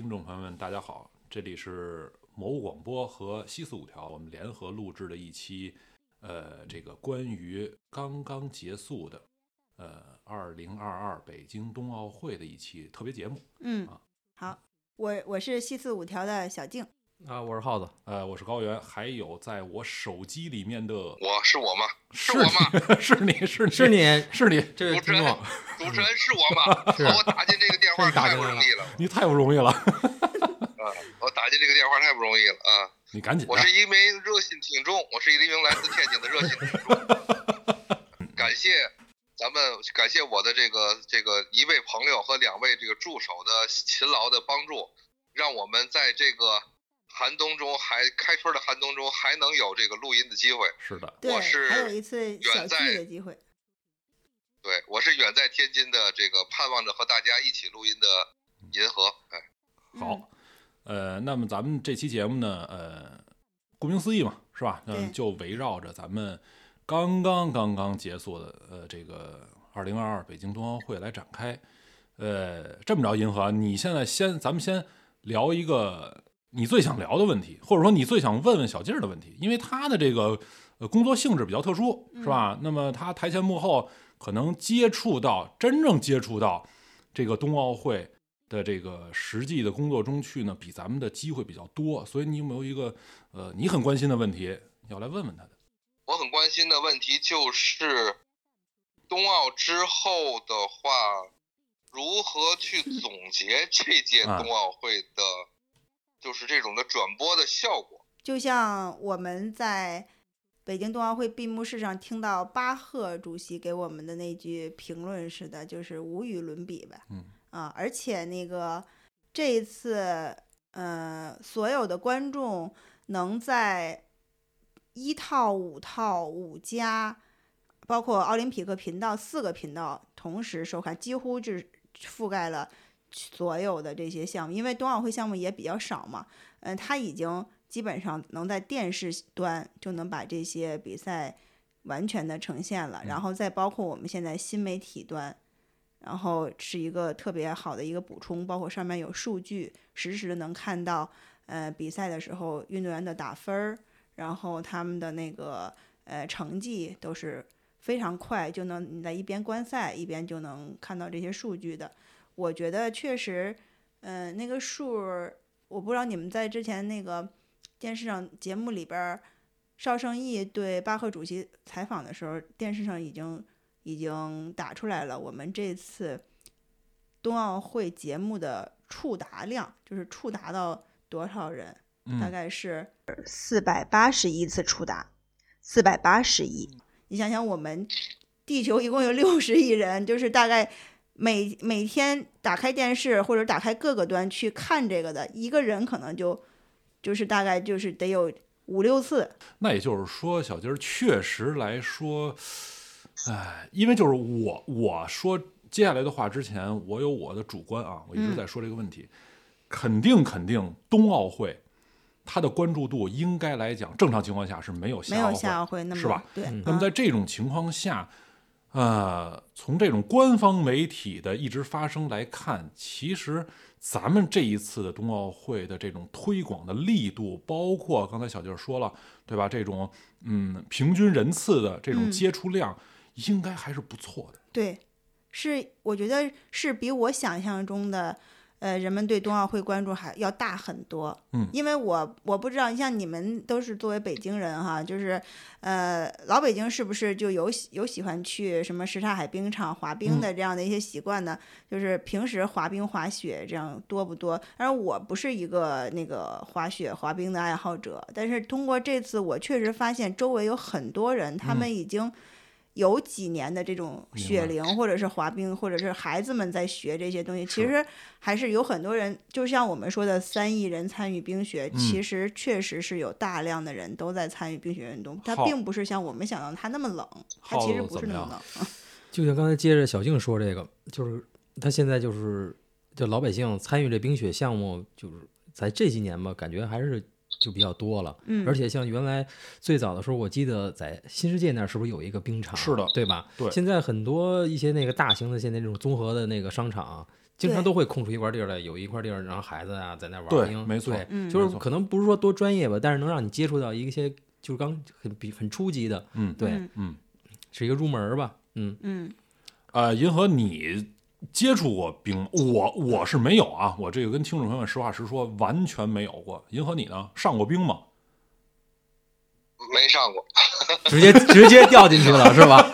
听众朋友们，大家好，这里是魔物广播和西四五条，我们联合录制的一期，呃，这个关于刚刚结束的，呃，二零二二北京冬奥会的一期特别节目。嗯啊，好，我我是西四五条的小静，啊，我是耗子，呃，我是高原，还有在我手机里面的，我是我吗？是我吗？是你是你是你是你，这位主持人听众，主持人是我吗？是我打进这个电话太不容易了你太不容易了，啊！我打进这个电话太不容易了啊！你赶紧的我是一名热心听众，我是一名来自天津的热心听众。感谢咱们，感谢我的这个这个一位朋友和两位这个助手的勤劳的帮助，让我们在这个寒冬中还开春的寒冬中还能有这个录音的机会。是的，对，我是还有一次小远在聚的机会，对我是远在天津的这个盼望着和大家一起录音的银河。哎，好，呃，那么咱们这期节目呢，呃，顾名思义嘛，是吧？对嗯，就围绕着咱们刚刚刚刚结束的呃这个二零二二北京冬奥会来展开。呃，这么着，银河，你现在先，咱们先聊一个你最想聊的问题，或者说你最想问问小静儿的问题，因为他的这个呃工作性质比较特殊，是吧？那么他台前幕后可能接触到真正接触到这个冬奥会的这个实际的工作中去呢，比咱们的机会比较多，所以你有没有一个呃你很关心的问题要来问问他的？我很关心的问题就是，冬奥之后的话，如何去总结这届啊冬奥会的，就是这种的转播的效果？就像我们在北京冬奥会闭幕式上听到巴赫主席给我们的那句评论似的，就是无与伦比呗。嗯啊，而且那个这一次，呃，所有的观众能在一套、五套、五加，包括奥林匹克频道四个频道同时收看，几乎就是覆盖了所有的这些项目。因为冬奥会项目也比较少嘛，嗯、他已经基本上能在电视端就能把这些比赛完全的呈现了，然后再包括我们现在新媒体端。然后是一个特别好的一个补充，包括上面有数据，实时的能看到，呃，比赛的时候运动员的打分儿，然后他们的那个呃成绩都是非常快，就能你在一边观赛一边就能看到这些数据的。我觉得确实，呃，那个数，我不知道你们在之前那个电视上节目里边，邵圣义对巴赫主席采访的时候，电视上已经已经打出来了。我们这次冬奥会节目的触达量，就是触达到多少人，大嗯，概是四百八十亿次触达，四百八十亿。你想想，我们地球一共有六十亿人，就是大概每每天打开电视或者打开各个端去看这个的一个人，可能就就是大概就是得有五六次。那也就是说，小金儿确实来说，哎，因为就是我我说接下来的话之前，我有我的主观啊，我一直嗯在说这个问题，肯定肯定冬奥会。它的关注度应该来讲，正常情况下是没有没有夏奥会夏奥会那么是吧？对，嗯那么啊在这种情况下，呃，从这种官方媒体的一直发声来看，其实咱们这一次的冬奥会的这种推广的力度，包括刚才小静儿说了，对吧？这种嗯平均人次的这种接触量，应该还是不错的。对，是我觉得是比我想象中的，呃，人们对冬奥会关注还要大很多。嗯因为我我不知道，像你们都是作为北京人哈，就是呃，老北京是不是就有喜有喜欢去什么什刹海冰场滑冰嗯的这样的一些习惯呢？就是平时滑冰滑雪这样多不多？当然我不是一个那个滑雪滑冰的爱好者，但是通过这次，我确实发现周围有很多人，他嗯们已经。有几年的这种雪龄，或者是滑冰，或者是孩子们在学这些东西，其实还是有很多人，就像我们说的三亿人参与冰雪，嗯。其实确实是有大量的人都在参与冰雪运动，它并不是像我们想象的它那么冷，它其实不是那么冷。就像刚才接着小静说这个，就是他现在就是就老百姓参与这冰雪项目，就是在这几年吧，感觉还是就比较多了。嗯，而且像原来最早的时候，我记得在新世界那儿是不是有一个冰场？是的对吧？对现在很多一些那个大型的现在这种综合的那个商场，经常都会空出一块地儿来，有一块地儿让孩子啊在那玩冰。没错对嗯就是可能不是说多专业吧，但是能让你接触到一些就是刚很比很初级的，嗯对，嗯嗯，是一个入门儿吧，嗯，嗯呃，银河，你接触过冰？我我是没有啊，我这个跟听众朋友们实话实说，完全没有过。银河，你呢？上过冰吗？没上过，直接直接掉进去了是吧？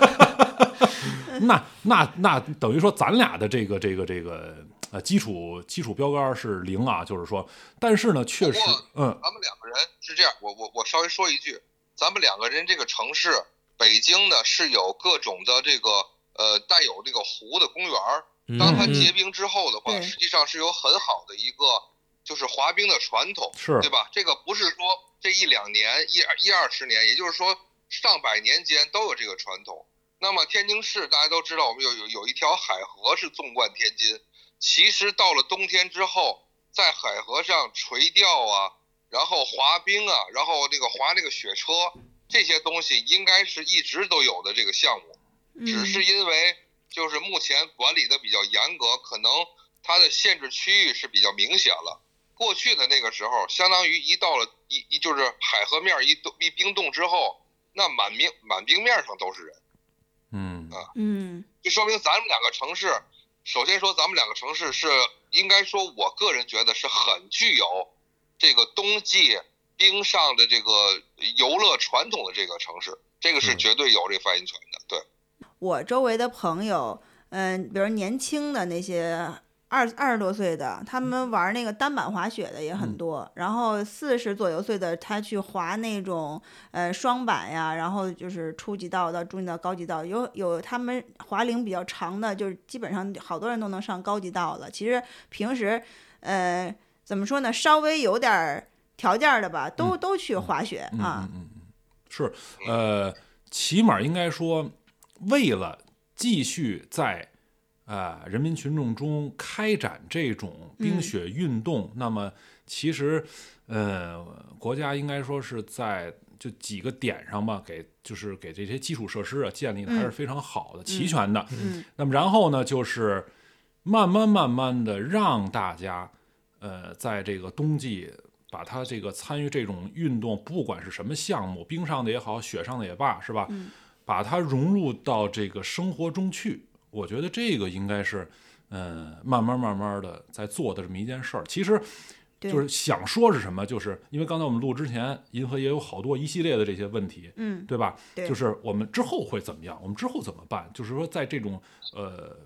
那那那等于说咱俩的这个这个这个呃基础基础标杆是零啊，就是说，但是呢，确实，嗯咱们两个人是这样，我我我稍微说一句，咱们两个人这个城市，北京呢是有各种的这个呃带有这个湖的公园儿，当它嗯结冰之后的话，对实际上是有很好的一个就是滑冰的传统，是对吧？这个不是说这一两年、一一二十年，也就是说上百年间都有这个传统。那么天津市大家都知道，我们有有有一条海河是纵贯天津。其实到了冬天之后，在海河上垂钓啊，然后滑冰啊，然后那个滑那个雪车，这些东西应该是一直都有的这个项目。嗯，只是因为就是目前管理的比较严格，可能它的限制区域是比较明显了。过去的那个时候，相当于一到了一一就是海河面一冻一冰冻之后，那满冰满冰面上都是人，嗯啊嗯就说明咱们两个城市，首先说咱们两个城市是应该说，我个人觉得是很具有这个冬季冰上的这个游乐传统的这个城市，这个是嗯绝对有这发言权的，对。我周围的朋友，嗯，比如年轻的那些二二十多岁的，他们玩那个单板滑雪的也很嗯多。然后四十左右岁的，他去滑那种呃双板呀，然后就是初级道到中级道、高级道，有有他们滑龄比较长的，就是基本上好多人都能上高级道了。其实平时，呃，怎么说呢，稍微有点儿条件儿的吧，都、都去滑雪嗯啊嗯。嗯嗯，是，呃，起码应该说，为了继续在呃人民群众中开展这种冰嗯雪运动，那么其实呃国家应该说是在就几个点上吧，给就是给这些基础设施啊建立的还是嗯非常好的、齐全的。嗯那么然后呢，就是慢慢慢慢的让大家，呃，在这个冬季把它这个参与这种运动，不管是什么项目，冰上的也好，雪上的也罢，是吧？嗯把它融入到这个生活中去，我觉得这个应该是，嗯，慢慢慢慢的在做的这么一件事儿。其实。就是想说是什么，就是因为刚才我们录之前，银河也有好多一系列的这些问题，嗯，对吧？对就是我们之后会怎么样？我们之后怎么办？就是说，在这种呃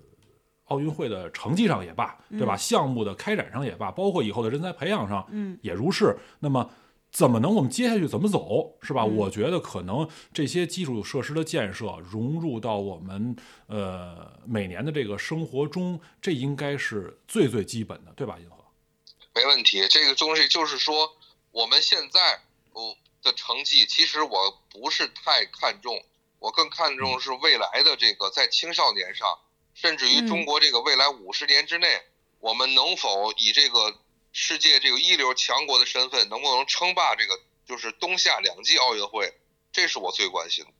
奥运会的成绩上也罢，对吧？项目的开展上也罢，包括以后的人才培养上，嗯，也如是。那么，怎么能我们接下去怎么走，是吧？嗯我觉得可能这些基础设施的建设融入到我们呃每年的这个生活中，这应该是最最基本的，对吧？银河，没问题，这个东西就是说，我们现在我的成绩，其实我不是太看重，我更看重是未来的这个在青少年上，甚至于嗯中国这个未来五十年之内，我们能否以这个世界这个一流强国的身份，能不能称霸这个就是冬夏两季奥运会，这是我最关心的。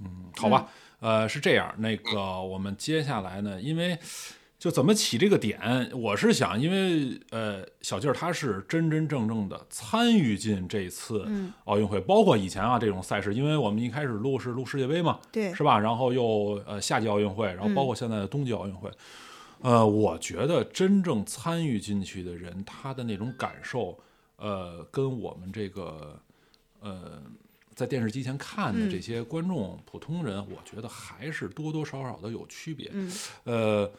嗯，好吧，呃，是这样，那个我们接下来呢，因为就怎么起这个点，我是想，因为呃，小劲儿他是真真正正的参与进这次嗯奥运会，包括以前啊这种赛事，因为我们一开始录是录世界杯嘛，对，是吧？然后又呃夏季奥运会，然后包括现在的冬季奥运会。呃，我觉得真正参与进去的人，他的那种感受，呃，跟我们这个呃在电视机前看的嗯这些观众、普通人，我觉得还是多多少少的有区别。嗯呃，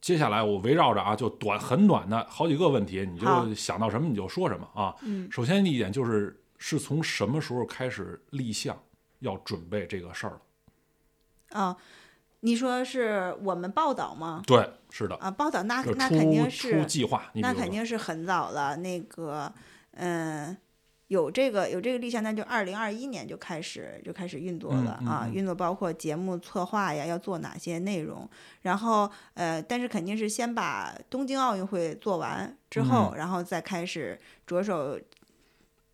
接下来我围绕着啊，就短很短的好几个问题，你就想到什么你就说什么啊。嗯首先一点就是，是从什么时候开始立项要准备这个事儿了？啊，你说是我们报道吗？对，是的，啊，报道那那肯定是出计划，那肯定是很早了。那个，嗯，有这个有这个立项，那就二零二一年就开始就开始运作嗯了啊，运作包括节目策划呀，要做哪些内容，然后呃，但是肯定是先把东京奥运会做完之后，嗯然后再开始着手。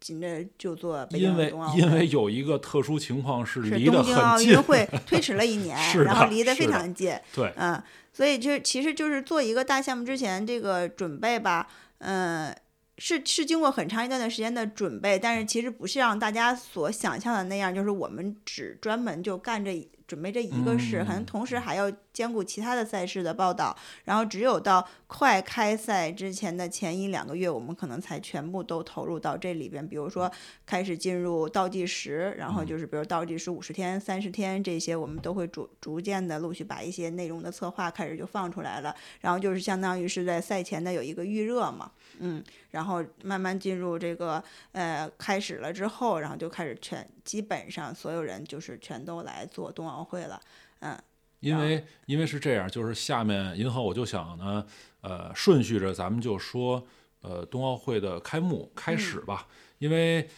紧着就做北因为京冬奥会。因为有一个特殊情况是是离得东京奥运，会推迟了一年，然后离得非常近。对，嗯，所以就其实就是做一个大项目之前这个准备吧，嗯，是是经过很长一段的时间的准备，但是其实不是让大家所想象的那样，就是我们只专门就干这准备这一个事，可能嗯。同时还要兼顾其他的赛事的报道，然后只有到快开赛之前的前一两个月，我们可能才全部都投入到这里边，比如说开始进入倒计时，然后就是比如倒计时五十天、三十天这些，我们都会逐逐渐的陆续把一些内容的策划开始就放出来了，然后就是相当于是在赛前的有一个预热嘛，嗯，然后慢慢进入这个呃开始了之后，然后就开始全基本上所有人就是全都来做冬奥会了，嗯，因为因为是这样，就是下面银河我就想呢，呃，顺序着咱们就说，呃，冬奥会的开幕开始吧，因为。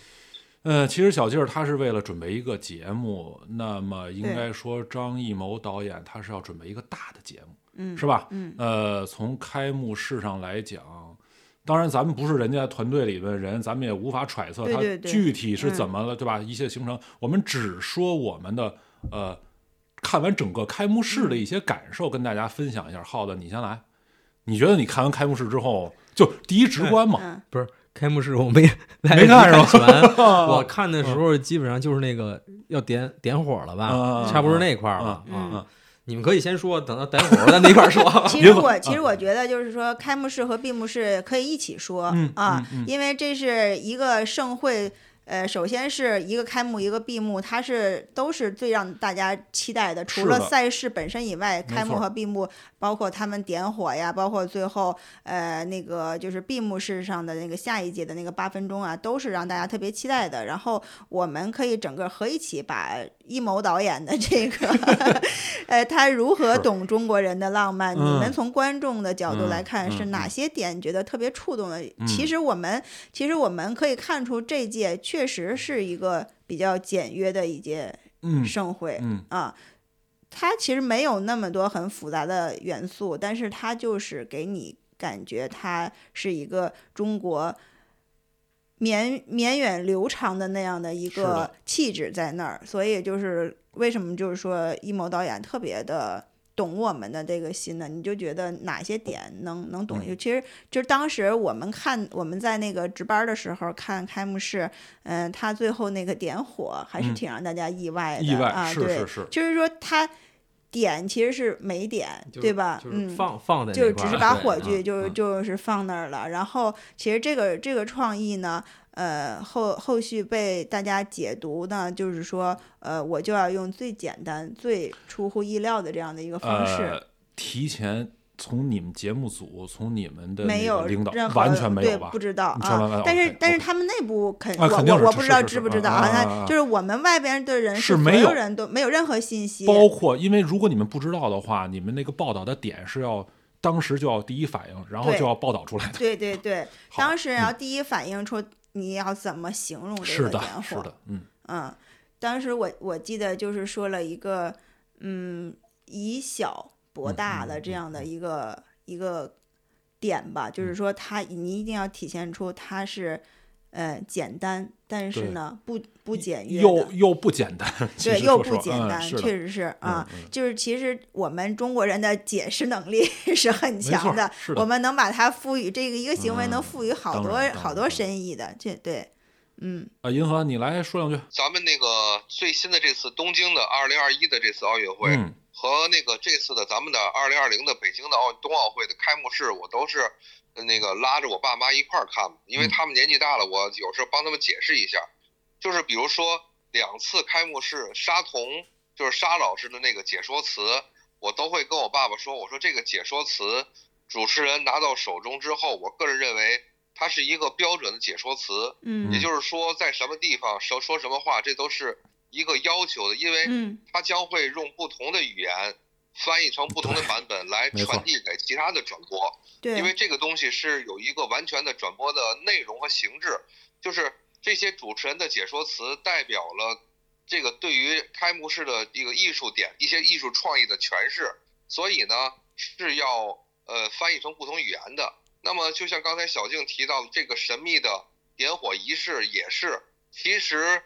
呃，其实小静儿她是为了准备一个节目，那么应该说张艺谋导演他是要准备一个大的节目，嗯是吧？嗯呃，从开幕式上来讲，当然咱们不是人家团队里的人，咱们也无法揣测他具体是怎嗯么了，对吧？一些行程，我们只说我们的呃看完整个开幕式嗯的一些感受，跟大家分享一下。浩子，你先来，你觉得你看完开幕式之后，就第一直观嘛？嗯不是开幕式我 没来没看是吧，我看的时候基本上就是那个要点点火了吧，嗯差不多那块儿吧。嗯啊嗯你们可以先说，等到等会儿咱一块儿说。其实我其实我觉得就是说，开幕式和闭幕式可以一起说、嗯啊，嗯嗯因为这是一个盛会。呃，首先是一个开幕，一个闭幕，它是都是最让大家期待的。除了赛事本身以外，开幕和闭幕，包括他们点火呀，包括最后呃那个就是闭幕式上的那个下一届的那个八分钟啊，都是让大家特别期待的。然后我们可以整个合一起把一谋导演的这个，呃，他如何懂中国人的浪漫？你嗯们从观众的角度来嗯看，是嗯哪些点觉得特别触动的？嗯其实我们其实我们可以看出，这届确实是一个比较简约的一届嗯盛会。嗯啊，它其实没有那么多很复杂的元素，但是它就是给你感觉它是一个中国绵绵远流长的那样的一个气质在那儿，所以就是为什么就是说一谋导演特别的。懂我们的这个心呢，你就觉得哪些点能能懂？就其实就是当时我们看我们在那个值班的时候看开幕式，嗯、他最后那个点火还是嗯挺让大家意外的、意外啊，对，是是是就是说他点其实是没点，对吧？就是嗯，放放在就只是把火炬就嗯就是放那儿了。然后其实这个这个创意呢，呃，后后续被大家解读呢，就是说，呃，我就要用最简单、最出乎意料的这样的一个方式。呃，提前从你们节目组，从你们的没有领导完全没对有吧？不知道。啊但是但是他们内部肯我我我不知道知不知道啊那就是我们外边的人是没有有人都没有任何信息，包括，因为如果你们不知道的话，你们那个报道的点是要当时就要第一反应，然后就要报道出来的。对对对，当时嗯要第一反应出你要怎么形容这个点，火？是的，嗯嗯，当时我我记得就是说了一个，嗯，以小博嗯大的这样的一个、一个点吧，嗯就是说它你一定要体现出它是呃简单，但是呢不不简约又。又不简单，对，又不简单，嗯确实是啊，嗯嗯就是其实我们中国人的解释能力 是很强的，的我们能把它赋予这个一个行为，能嗯赋予好多好多深意的，这对，嗯啊，银河，你来说两句。咱们那个最新的这次东京的二零二一的这次奥运会，嗯和那个这次的咱们的二零二零的北京的奥冬奥会的开幕式，我都是呃那个拉着我爸妈一块儿看的，因为嗯。他们年纪大了，我有时候帮他们解释一下。就是比如说两次开幕式，沙童就是沙老师的那个解说词，我都会跟我爸爸说，我说这个解说词，主持人拿到手中之后，我个人认为它是一个标准的解说词，嗯。也就是说在什么地方说说什么话，这都是一个要求的，因为嗯。它将会用不同的语言翻译成不同的版本来传递给其他的转播，对，因为这个东西是有一个完全的转播的内容和形制，就是这些主持人的解说词代表了这个对于开幕式的一个艺术点、一些艺术创意的诠释，所以呢是要呃翻译成不同语言的。那么就像刚才小静提到的这个神秘的点火仪式也是，其实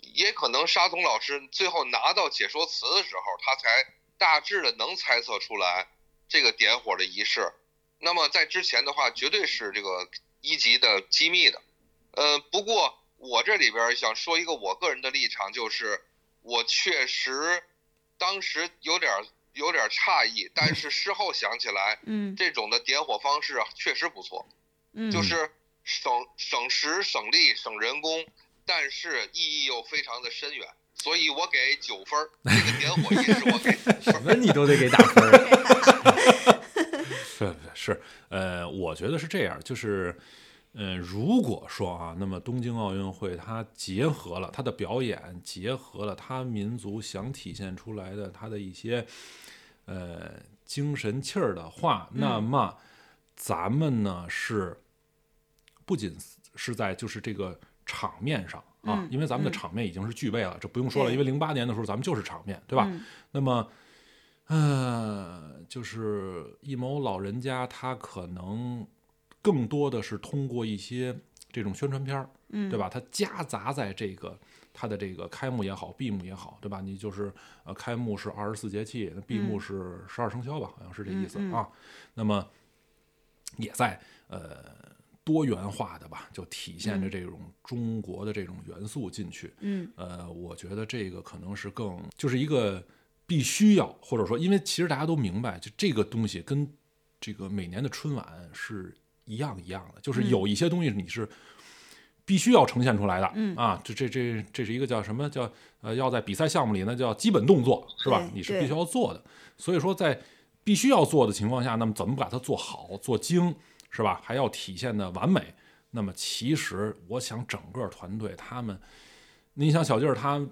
也可能沙童老师最后拿到解说词的时候，他才大致的能猜测出来这个点火的仪式。那么在之前的话，绝对是这个一级的机密的。呃，不过我这里边想说一个我个人的立场，就是我确实当时有点有点诧异，但是事后想起来，嗯这种的点火方式啊确实不错，嗯，就是省省时省力省人工，但是意义又非常的深远，所以我给九分儿。这个点火仪式我给九分儿。什么你都得给打分儿。是是，呃，我觉得是这样，就是，呃，如果说啊，那么东京奥运会它结合了它的表演，结合了它民族想体现出来的它的一些呃精神气儿的话，那么咱们呢是不仅是在就是这个场面上啊，嗯因为咱们的嗯场面已经是具备了，这不用说了，因为零八年的时候咱们就是场面，对吧？嗯那么，呃，就是一谋老人家他可能更多的是通过一些这种宣传片儿，嗯，对吧？他夹杂在这个它的这个开幕也好，闭幕也好，对吧？你就是呃，开幕是二十四节气，那闭幕嗯是十二生肖吧，好像是这意思啊。那么也在呃多元化的吧，就体现着嗯。这种中国的这种元素进去。嗯。呃，我觉得这个可能是更就是一个必须要，或者说，因为其实大家都明白，就这个东西跟这个每年的春晚是一样一样的，就是嗯。有一些东西你是必须要呈现出来的，嗯。啊，这这这这是一个叫什么叫呃，要在比赛项目里呢叫基本动作是吧？你是必须要做的，所以说在必须要做的情况下，那么怎么把它做好、做精，是吧？还要体现的完美。那么其实我想整个团队他们，你想小劲儿他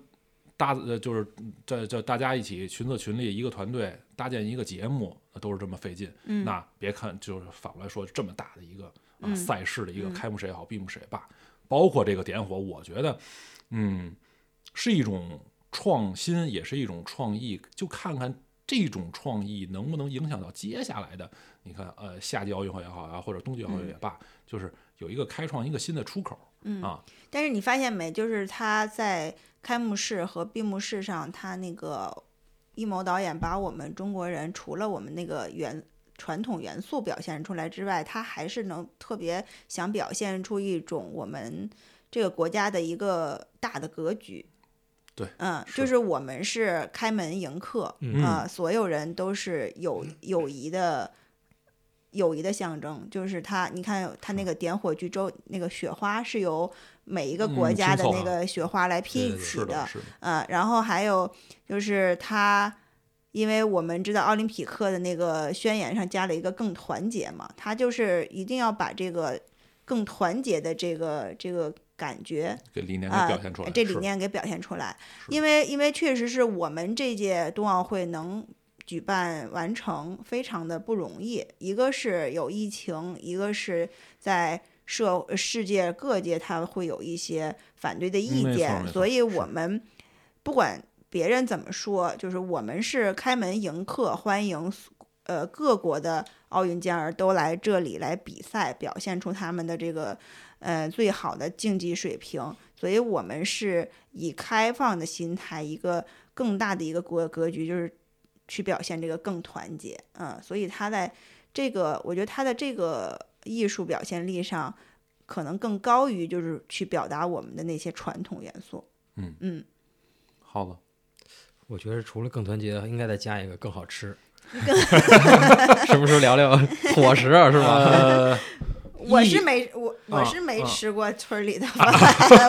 搭呃就是这这大家一起群策群力一个团队搭建一个节目，那都是这么费劲。嗯那别看就是反过来说这么大的一个啊嗯赛事的一个嗯开幕式也好，闭幕式也罢，包括这个点火，我觉得嗯是一种创新，也是一种创意，就看看。这种创意能不能影响到接下来的？你看，呃，夏季奥运会也好啊，或者冬季奥运会也罢，就是有一个开创一个新的出口嗯啊。但是你发现没，就是他在开幕式和闭幕式上，他那个一谋导演把我们中国人除了我们那个元传统元素表现出来之外，他还是能特别想表现出一种我们这个国家的一个大的格局。对嗯，是就是我们是开门迎客，嗯啊，所有人都是友友谊的友谊的象征。就是他，你看他那个点火炬周，那个雪花是由每一个国嗯家的那个雪花来拼起是的，嗯，然后还有就是他，因为我们知道奥林匹克的那个宣言上加了一个更团结嘛，他就是一定要把这个更团结的这个这个感觉给理念给啊、表现出来。这理念给表现出来，因为因为确实是我们这届冬奥会能。举办完成非常的不容易，一个是有疫情，一个是在社世界各界它会有一些反对的意见，所以我们不管别人怎么说，就是我们是开门迎客，欢迎呃各国的奥运健儿都来这里来比赛，表现出他们的这个呃最好的竞技水平。所以我们是以开放的心态，一个更大的一个国格局，就是去表现这个更团结。嗯，所以他在这个，我觉得他的这个艺术表现力上，可能更高于就是去表达我们的那些传统元素。嗯嗯，好了，我觉得除了更团结，应该再加一个更好吃。什么时候聊聊伙食啊？是吧？呃，我是没我我啊是没啊吃过村儿里的 饭，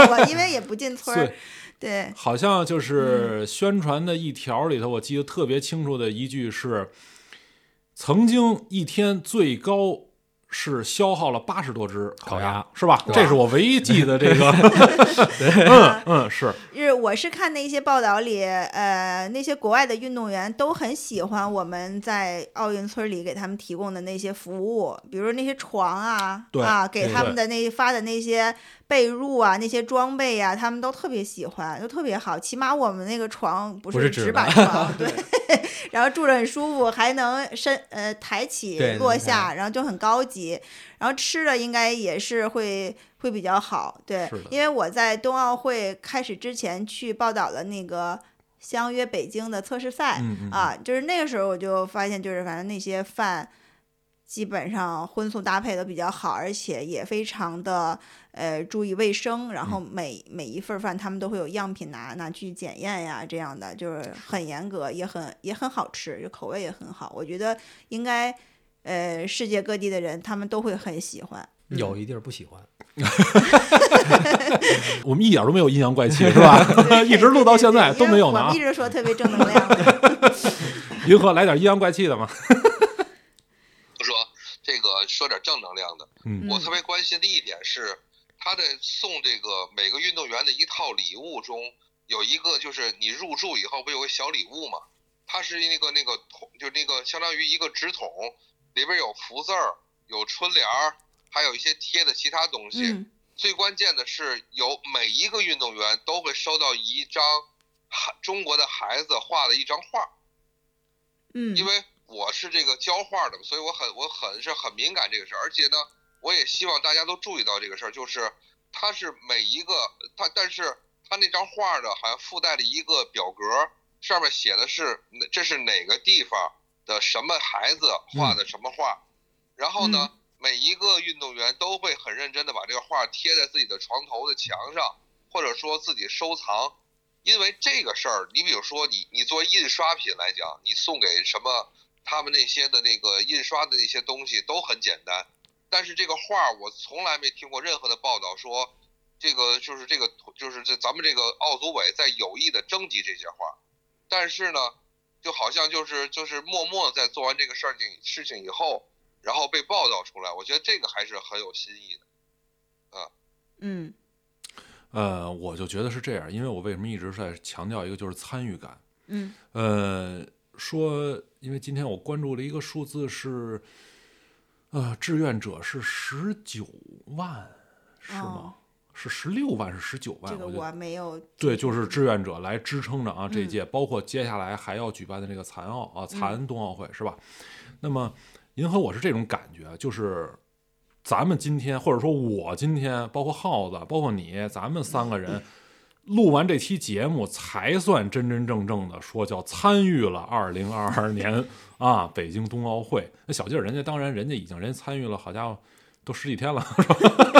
我因为也不进村儿对。好像嗯就是宣传的一条里头，我记得特别清楚的一句是：曾经一天最高是消耗了八十多只烤烤鸭是吧？这是我唯一记得这个。嗯嗯，是 是我是看那些报道里，呃，那些国外的运动员都很喜欢我们在奥运村里给他们提供的那些服务，比如那些床啊，对啊，给他们的那发的那些被褥啊，那些装备呀、他们都特别喜欢，都特别好。起码我们那个床不不是纸纸板床，对，然后住着很舒服，还能伸呃抬起落下，然后就很高级。然后吃的应该也是会会比较好，对，因为我在冬奥会开始之前去报道了那个相约北京的测试赛，嗯嗯啊，就是那个时候我就发现，就是反正那些饭基本上荤素搭配的比较好，而且也非常的呃注意卫生，然嗯后每、每一份饭他们都会有样品拿拿去检验呀，这样的就是很严格，也很也很好吃，就口味也很好。我觉得应该呃世界各地的人他们都会很喜欢。嗯有一地儿不喜欢，我们一点都没有阴阳怪气，是吧？一直录到现在都没有呢啊我们一！直说特别正能量的。银河来点阴阳怪气的嘛？就说这个说点正能量的，嗯我特别关心的一点是，他在送这个每个运动员的一套礼物中，有一个就是你入住以后不有个小礼物吗？它是那个那个桶，就那个相当于一个纸筒，里边有福字儿，有春联儿，还有一些贴的其他东西。嗯最关键的是，有每一个运动员都会收到一张孩中国的孩子画的一张画。嗯，因为我是这个教画的，所以我很我很是很敏感这个事儿，而且呢，我也希望大家都注意到这个事儿，就是它是每一个它，但是它那张画呢，好像附带了一个表格，上面写的是哪这是哪个地方的什么孩子画的什么画，然后呢，每一个运动员都会很认真的把这个画贴在自己的床头的墙上，或者说自己收藏。因为这个事儿，你比如说你你作为印刷品来讲，你送给什么他们那些的那个印刷的那些东西都很简单，但是这个画儿我从来没听过任何的报道说，这个就是这个就是这咱们这个奥组委在有意的征集这些画儿，但是呢，就好像就是就是默默在做完这个事儿情事情以后，然后被报道出来，我觉得这个还是很有新意的。啊嗯呃，我就觉得是这样，因为我为什么一直在强调一个就是参与感。嗯呃，说，因为今天我关注了一个数字是，呃，志愿者是十九万，是吗？哦是十六万，是十九万？这个我觉得我没有对，就是志愿者来支撑着啊这一嗯届，包括接下来还要举办的这个残奥啊残冬奥会是吧？那么银河我是这种感觉，就是咱们今天或者说我今天，包括耗子，包括你，咱们三个人。录完这期节目，才算真真正正的说叫参与了二零二二年 啊北京冬奥会。那小劲儿，人家当然人家已经人家参与了，好家伙，都十几天了，是吧？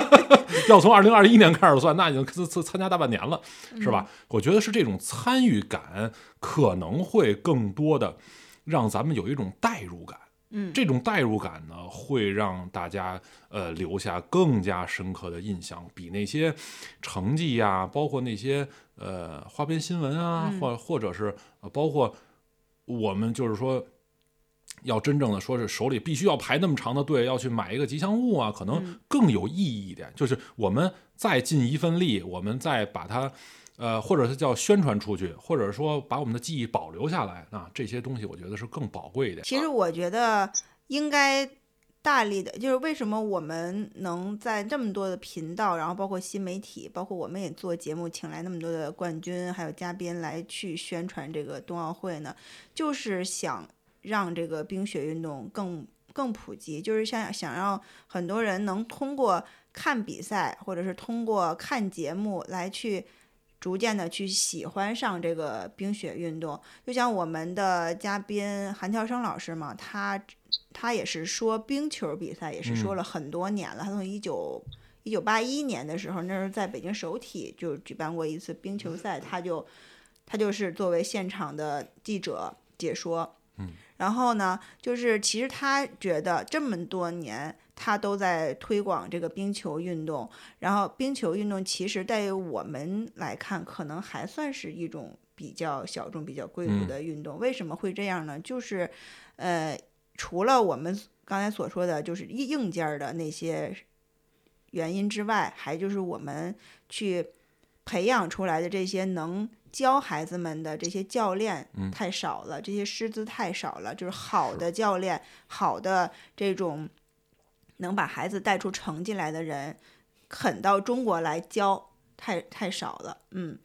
要从二零二一年开始算，那已经参参参加大半年了，是吧？我觉得是这种参与感可能会更多的让咱们有一种代入感。嗯这种代入感呢，会让大家呃留下更加深刻的印象，比那些成绩呀，包括那些呃花边新闻啊，嗯或或者是呃包括我们就是说。要真正的说是手里必须要排那么长的队，要去买一个吉祥物啊，可能嗯更有意义一点。就是我们再尽一份力，我们再把它，呃，或者是叫宣传出去，或者说把我们的记忆保留下来啊，这些东西我觉得是更宝贵一点。其实我觉得应该大力的，就是为什么我们能在这么多的频道，然后包括新媒体，包括我们也做节目，请来那么多的冠军还有嘉宾来去宣传这个冬奥会呢？就是想让这个冰雪运动更更普及，就是想想让很多人能通过看比赛，或者是通过看节目来去。逐渐的去喜欢上这个冰雪运动，就像我们的嘉宾韩乔生老师嘛，他他也是说冰球比赛也是说嗯。了很多年了，他从一九一九八一年的时候，那时候在北京首体就举办过一次冰球赛，他就他就是作为现场的记者解说，嗯，然后呢，就是其实他觉得这么多年。他都在推广这个冰球运动，然后冰球运动其实对于我们来看，可能还算是一种比较小众、比较贵嗯族的运动。为什么会这样呢？就是，呃，除了我们刚才所说的，就是硬硬件儿的那些原因之外，还就是我们去培养出来的这些能教孩子们的这些教练嗯太少了，这些师资太少了，就是好的教练、好的这种能把孩子带出成绩来的人，肯到中国来教太太少了。嗯，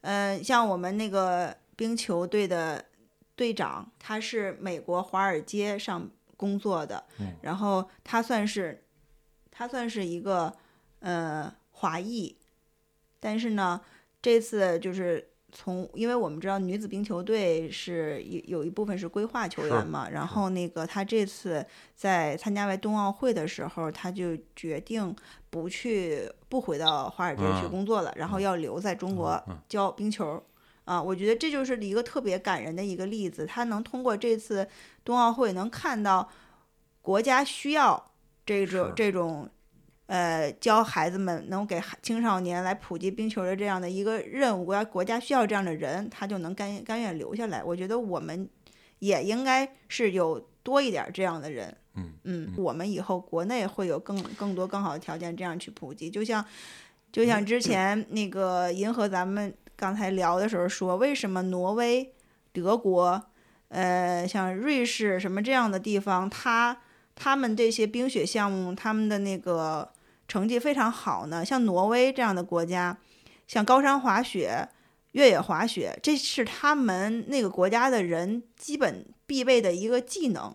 呃，像我们那个冰球队的队长，他是美国华尔街上工作的，嗯然后他算是他算是一个呃华裔，但是呢，这次就是从，因为我们知道女子冰球队是有有一部分是规划球员嘛，然后那个她这次在参加完冬奥会的时候，她就决定不去不回到华尔街去嗯工作了，然后要留在中国嗯教冰球。啊，我觉得这就是一个特别感人的一个例子。他能通过这次冬奥会，能看到国家需要这种这种，呃，教孩子们能给青少年来普及冰球的这样的一个任务，国家国家需要这样的人，他就能甘甘愿留下来。我觉得我们也应该是有多一点儿这样的人。嗯嗯，我们以后国内会有更更多更好的条件，这样去普及。就像就像之前那个银河咱们刚才聊的时候说，为什么挪威、德国，呃，像瑞士什么这样的地方，他他们这些冰雪项目，他们的那个成绩非常好呢？像挪威这样的国家，像高山滑雪、越野滑雪，这是他们那个国家的人基本必备的一个技能。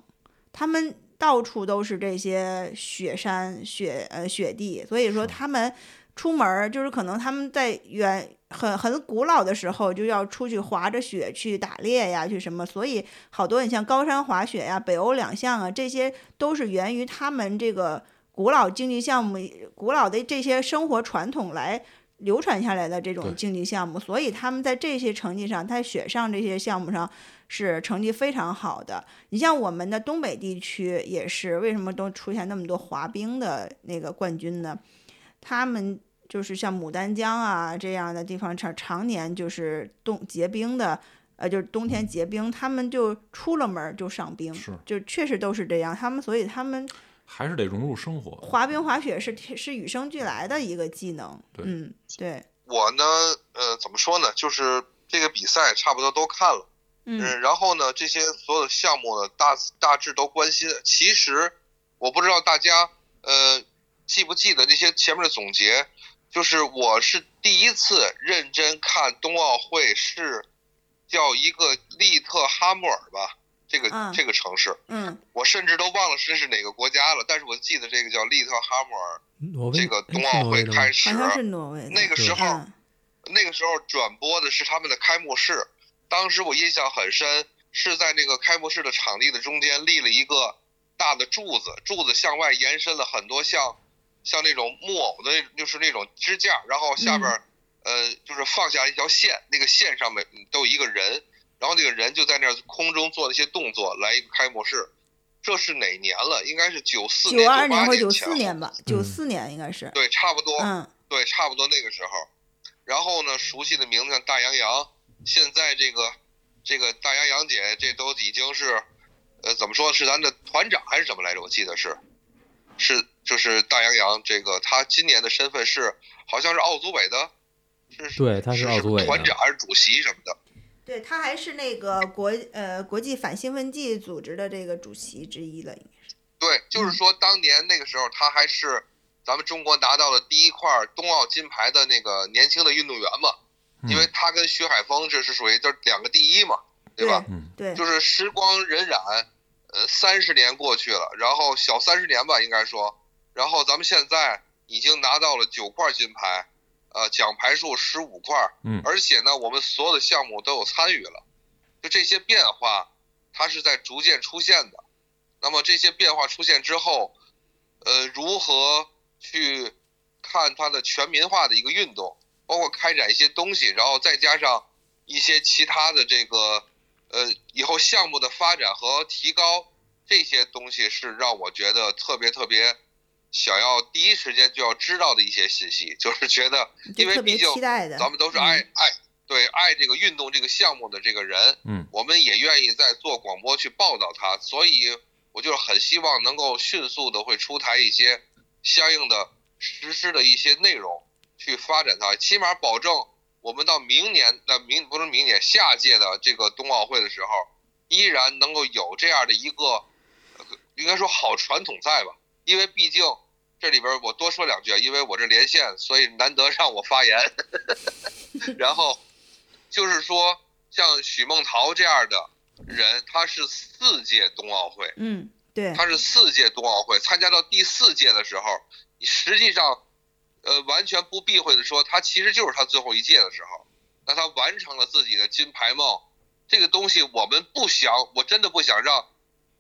他们到处都是这些雪山、雪呃雪地，所以说他们出门儿就是可能他们在远很很古老的时候就要出去滑着雪去打猎呀，去什么，所以好多你像高山滑雪呀、北欧两项啊，这些都是源于他们这个古老竞技项目、古老的这些生活传统来。流传下来的这种对竞技项目，所以他们在这些成绩上，在雪上这些项目上是成绩非常好的。你像我们的东北地区也是，为什么都出现那么多滑冰的那个冠军呢？他们就是像牡丹江啊这样的地方，常常年就是冬结冰的，呃，就是冬天结冰，他们就出了门儿就上冰，就确实都是这样。他们所以他们还是得融入生活。滑冰滑雪是是与生俱来的一个技能。对嗯，对，我呢，呃，怎么说呢？就是这个比赛差不多都看了，嗯嗯，然后呢，这些所有的项目呢，大大致都关心。其实我不知道大家呃记不记得那些前面的总结，就是我是第一次认真看冬奥会，是叫一个利特哈默尔吧，这个、嗯这个城市，嗯我甚至都忘了这是哪个国家了，但是我记得这个叫利特哈默尔。这个冬奥会开始，好像是挪威的那个时候嗯那个时候转播的是他们的开幕式，当时我印象很深，是在那个开幕式的场地的中间立了一个大的柱子，柱子向外延伸了很多像像那种木偶的，就是那种支架，然后下边、呃就是放下一条线，那个线上面都有一个人，然后这个人就在那儿空中做了一些动作，来一个开幕式。这是哪年了？应该是九四年、九二年或九四年吧，九四年应该是。对，差不多。嗯对，差不多那个时候。然后呢，熟悉的名字像大洋洋，现在这个这个大洋洋姐，这都已经是，呃，怎么说是咱的团长还是什么来着？我记得是，是就是大洋洋这个，他今年的身份是好像是奥组委的，是对他是奥组委团长还是主席什么的。对他还是那个国呃国际反兴奋剂组织的这个主席之一了，应该是。对，就是说当年那个时候，他还是咱们中国拿到了第一块冬奥金牌的那个年轻的运动员嘛，因为他跟徐海峰这是属于就是两个第一嘛，对吧？嗯，对，就是时光荏苒，呃，三十年过去了，然后小三十年吧，应该说，然后咱们现在已经拿到了九块金牌，呃，奖牌数十五块，嗯而且呢，我们所有的项目都有参与了，就这些变化，它是在逐渐出现的。那么这些变化出现之后，呃，如何去看它的全民化的一个运动，包括开展一些东西，然后再加上一些其他的这个呃以后项目的发展和提高，这些东西是让我觉得特别特别想要第一时间就要知道的一些信息，就是觉得因为毕竟。咱们都是爱爱对爱这个运动这个项目的这个人，嗯，我们也愿意在做广播去报道它，所以我就是很希望能够迅速的会出台一些相应的实施的一些内容去发展它，起码保证我们到明年那明不是明年下届的这个冬奥会的时候，依然能够有这样的一个，呃应该说好传统在吧？因为毕竟这里边我多说两句啊，因为我这连线，所以难得让我发言。然后就是说，像许梦桃这样的人，他是四届冬奥会，嗯，对，他是四届冬奥会，参加到第四届的时候，实际上，呃，完全不避讳的说，他其实就是他最后一届的时候，那他完成了自己的金牌梦。这个东西我们不想，我真的不想让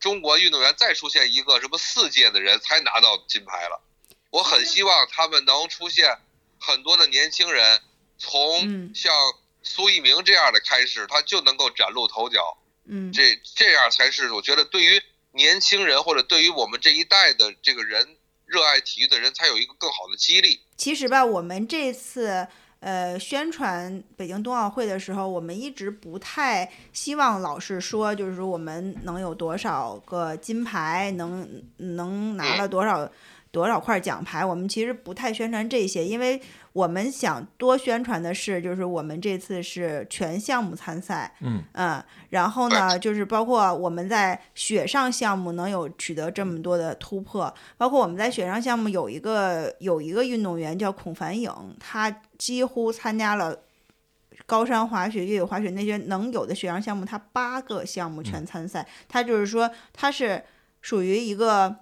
中国运动员再出现一个什么四届的人才拿到金牌了。我很希望他们能出现很多的年轻人，从嗯像苏一鸣这样的开始，他就能够崭露头角。嗯，这这样才是我觉得对于年轻人或者对于我们这一代的这个人热爱体育的人才有一个更好的激励。其实吧，我们这次呃宣传北京冬奥会的时候，我们一直不太希望老是说，就是说我们能有多少个金牌，能能拿了多少。多少块奖牌？我们其实不太宣传这些，因为我们想多宣传的是，就是我们这次是全项目参赛，嗯然后呢，就是包括我们在雪上项目能有取得这么多的突破，包括我们在雪上项目有一个有一个运动员叫孔凡颖，他几乎参加了高山滑雪、越野滑雪那些能有的雪上项目，他八个项目全参赛。他就是说他是属于一个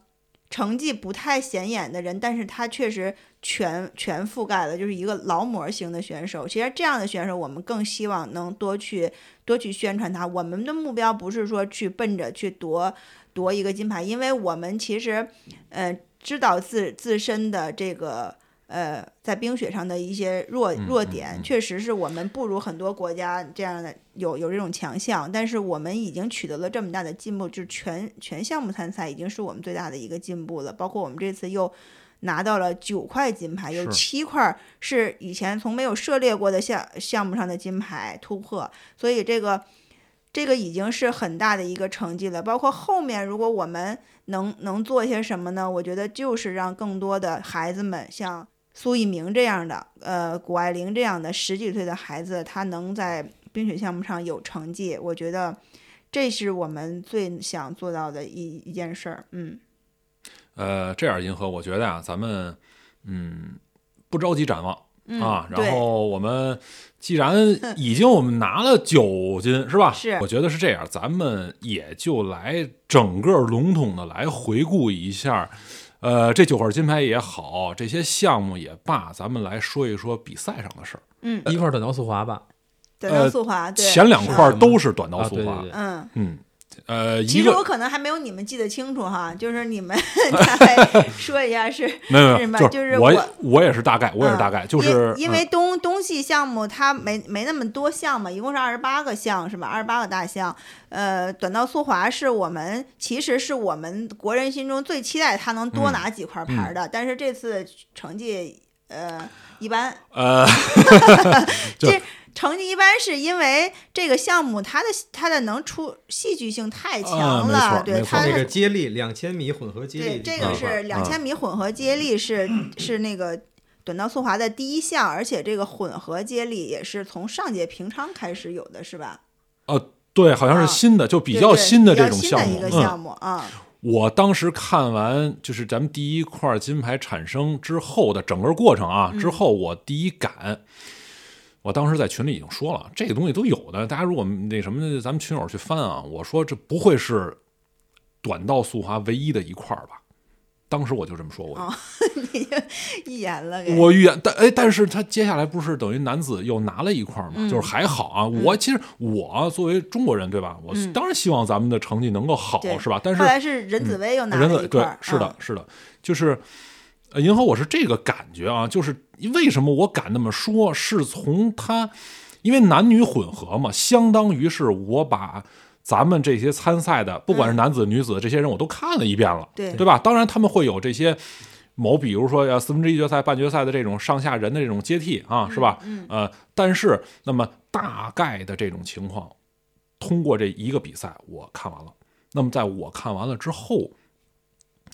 成绩不太显眼的人，但是他确实全全覆盖了，就是一个劳模型的选手。其实这样的选手，我们更希望能多去多去宣传他。我们的目标不是说去奔着去夺夺一个金牌，因为我们其实呃知道自自身的这个。呃，在冰雪上的一些弱弱点，嗯确实是我们不如很多国家这样的有有这种强项，但是我们已经取得了这么大的进步，就是全全项目参赛已经是我们最大的一个进步了。包括我们这次又拿到了九块金牌，有七块是以前从没有涉猎过的项项目上的金牌突破，所以这个这个已经是很大的一个成绩了。包括后面如果我们能能做些什么呢？我觉得就是让更多的孩子们像。苏翊鸣这样的，呃，谷爱凌这样的十几岁的孩子，他能在冰雪项目上有成绩，我觉得这是我们最想做到的一一件事儿。嗯呃，这样银河，我觉得啊，咱们嗯不着急展望嗯啊，然后我们既然 已经我们拿了九金是吧？是我觉得是这样，咱们也就来整个笼统的来回顾一下，呃，这九块金牌也好，这些项目也罢，咱们来说一说比赛上的事儿。嗯，一块短道速滑吧，短道速滑，对，前两块都是短道速滑，嗯。嗯，呃，其实我可能还没有你们记得清楚哈，就是你们 大概说一下是没有没有，就是我我也是大概，我也是大概，就是因为冬冬季项目它没没那么多项嘛，一共是二十八个项是吧？二十八个大项。呃，短道速滑是我们其实是我们国人心中最期待它能多嗯拿几块牌儿的，但是这次成绩呃一般。呃，就这成绩一般是因为这个项目它的它的能出戏剧性太强了，错没错对它那个接力两千米混合接力对，力这个是两千米混合接力是是那个短道速滑的第一项，而且这个混合接力也是从上届平昌开始有的，是吧？呃，对，好像啊是新的，就比较对对新的这种项目，一个嗯。项目啊，我当时看完就是咱们第一块金牌产生之后的整个过程啊，之后我第一感，我当时在群里已经说了，这个东西都有的。大家如果那什么，咱们群友去翻啊，我说这不会是短道速滑唯一的一块儿吧？当时我就这么说过，哦 你就一言了。我预言，但哎，但是他接下来不是等于男子又拿了一块嘛，嗯就是还好啊。我其实我作为中国人，对吧？我当然希望咱们的成绩能够好，嗯是吧？但是后来是任子威又拿了一块儿，，是的嗯，是的，就是呃，银河，我是这个感觉啊，就是为什么我敢那么说，是从他，因为男女混合嘛，相当于是我把咱们这些参赛的，不管是男子、女子这些人，我都看了一遍了，嗯对对吧？当然他们会有这些。某比如说要四分之一决赛、半决赛的这种上下人的这种接替啊，是吧？嗯呃，但是那么大概的这种情况，通过这一个比赛我看完了。那么在我看完了之后，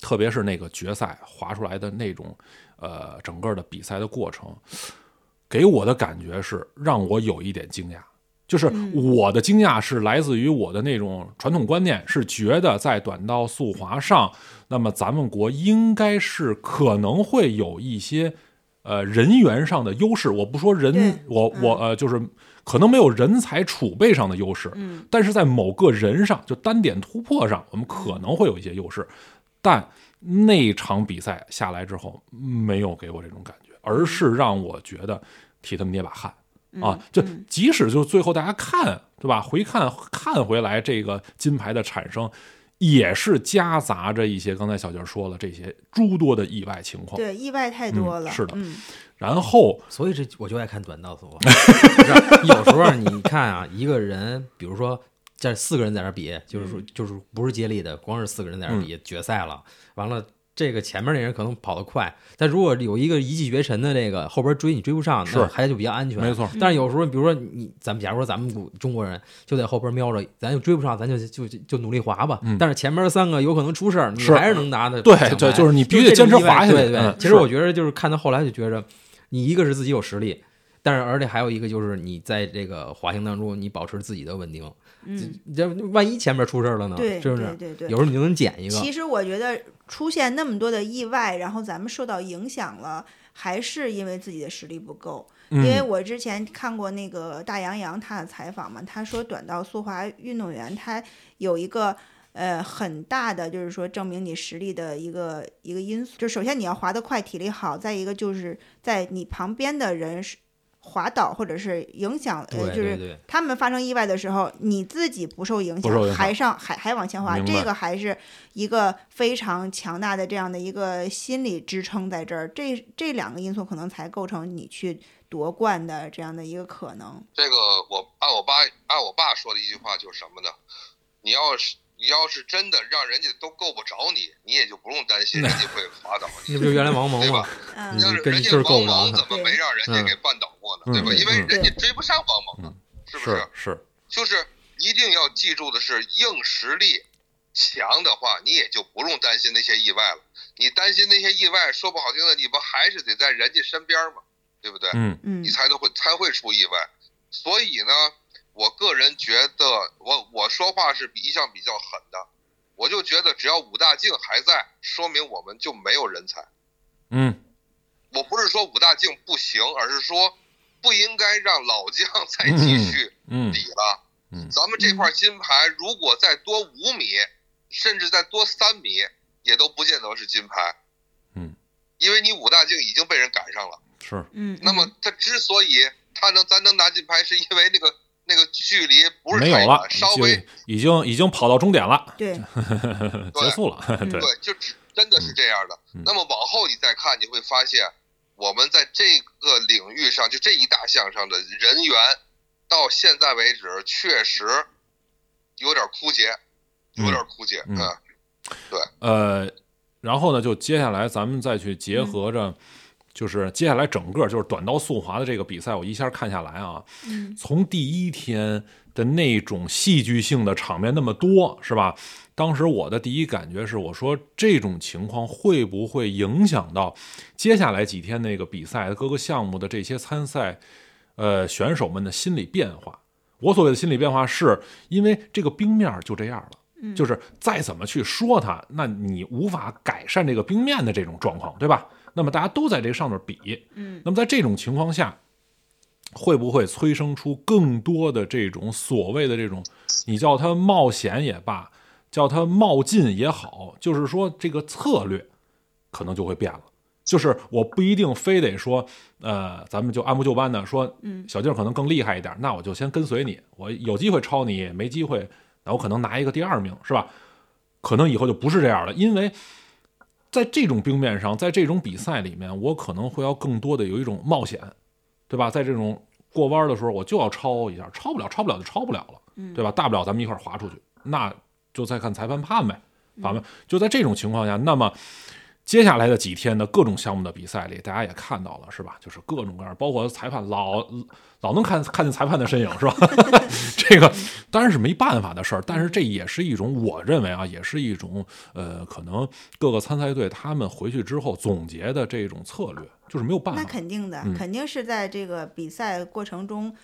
特别是那个决赛划出来的那种，呃，整个的比赛的过程，给我的感觉是让我有一点惊讶。就是我的惊讶是来自于我的那种传统观念，是觉得在短道速滑上，那么咱们国应该是可能会有一些呃人员上的优势。我不说人，我我呃就是可能没有人才储备上的优势，嗯但是在某个人上，就单点突破上，我们可能会有一些优势。但那场比赛下来之后，没有给我这种感觉，而是让我觉得替他们捏把汗。啊，就嗯即使就最后大家看，对吧？回看看回来这个金牌的产生，也是夹杂着一些刚才小杰说了这些诸多的意外情况。对，意外太多了。是的嗯然后，所以这我就爱看短道速滑。有时候你看啊，一个人，比如说这四个人在那比，就是说就是不是接力的，光是四个人在那比、决赛了，完了。这个前面那人可能跑得快，但如果有一个一骑绝尘的这个后边追你追不上，是那还就比较安全。没错，但是有时候，比如说你，咱们假如说咱们中国人就在后边瞄着，咱就追不上，咱就就就就努力滑吧。嗯但是前面三个有可能出事儿，你还是能拿的对对就是你必须得坚持滑下去对对，嗯其实我觉得就是看到后来就觉着，你一个是自己有实力，但是而且还有一个就是你在这个滑行当中，你保持自己的稳定。嗯，这万一前面出事儿了呢？对是不是？对对对有时候你就能捡一个。其实我觉得出现那么多的意外，然后咱们受到影响了，还是因为自己的实力不够。因为嗯，我之前看过那个大杨洋他的采访嘛，他说短道速滑运动员他有一个呃很大的就是说证明你实力的一个一个因素，就首先你要滑得快，体力好，再一个就是在你旁边的人是滑倒或者是影响，呃，就是他们发生意外的时候，你自己不受影不受影响还上还还往前滑，这个还是一个非常强大的这样的一个心理支撑在这儿。这这两个因素可能才构成你去夺冠的这样的一个可能。这个我按我爸按我爸说的一句话就是什么呢？你要是你要是真的让人家都够不着你，你也就不用担心 人家会滑倒你。那不就原来王蒙吗对吧？嗯你跟要是人家劲儿够不着王蒙怎么没让人家给绊倒过呢？嗯对吧？嗯因为嗯人家追不上王蒙啊，是不是？是是，就是一定要记住的是，硬实力强的话，你也就不用担心那些意外了。你担心那些意外，说不好听的，你不还是得在人家身边吗？对不对？嗯嗯你才能会才会出意外。所以呢，我个人觉得，我我说话是比一向比较狠的，我就觉得只要武大靖还在，说明我们就没有人才。嗯我不是说武大靖不行，而是说不应该让老将再继续嗯比了。嗯咱们这块金牌如果再多五米，甚至再多三米，也都不见得是金牌。嗯，因为你武大靖已经被人赶上了。是，嗯，那么他之所以他能咱能拿金牌，是因为那个那个距离不是没有太远了，稍微已经已经跑到终点了，对，结束了，对，对，就只真的是这样的。嗯那么往后你再看，你会发现我们在这个领域上，就这一大项上的人员，到现在为止确实有点枯竭，有点枯竭。嗯对呃，然后呢，就接下来咱们再去结合着，就是接下来整个就是短道速滑的这个比赛，我一下看下来啊，嗯从第一天的那种戏剧性的场面那么多，是吧？当时我的第一感觉是，我说这种情况会不会影响到接下来几天那个比赛的各个项目的这些参赛呃选手们的心理变化？我所谓的心理变化，是因为这个冰面就这样了。嗯就是再怎么去说它，那你无法改善这个冰面的这种状况，对吧？那么大家都在这上面比，嗯那么在这种情况下，会不会催生出更多的这种所谓的这种，你叫它冒险也罢，叫它冒进也好，就是说这个策略可能就会变了。就是我不一定非得说，呃，咱们就按部就班的说，嗯小静可能更厉害一点，那我就先跟随你，我有机会超你，没机会，那我可能拿一个第二名，是吧？可能以后就不是这样了，因为在这种冰面上，在这种比赛里面，我可能会要更多的有一种冒险，对吧？在这种过弯的时候，我就要超一下，超不了，超不了就超不了了，嗯对吧？大不了咱们一块儿滑出去，那就再看裁判判呗，反正就在这种情况下，那么。接下来的几天的各种项目的比赛里，大家也看到了，是吧？就是各种各样，包括裁判老老能看看见裁判的身影，是吧？这个当然是没办法的事儿，但是这也是一种，我认为啊，也是一种呃，可能各个参赛队他们回去之后总结的这种策略，就是没有办法那。肯定的，嗯肯定是在这个比赛过程中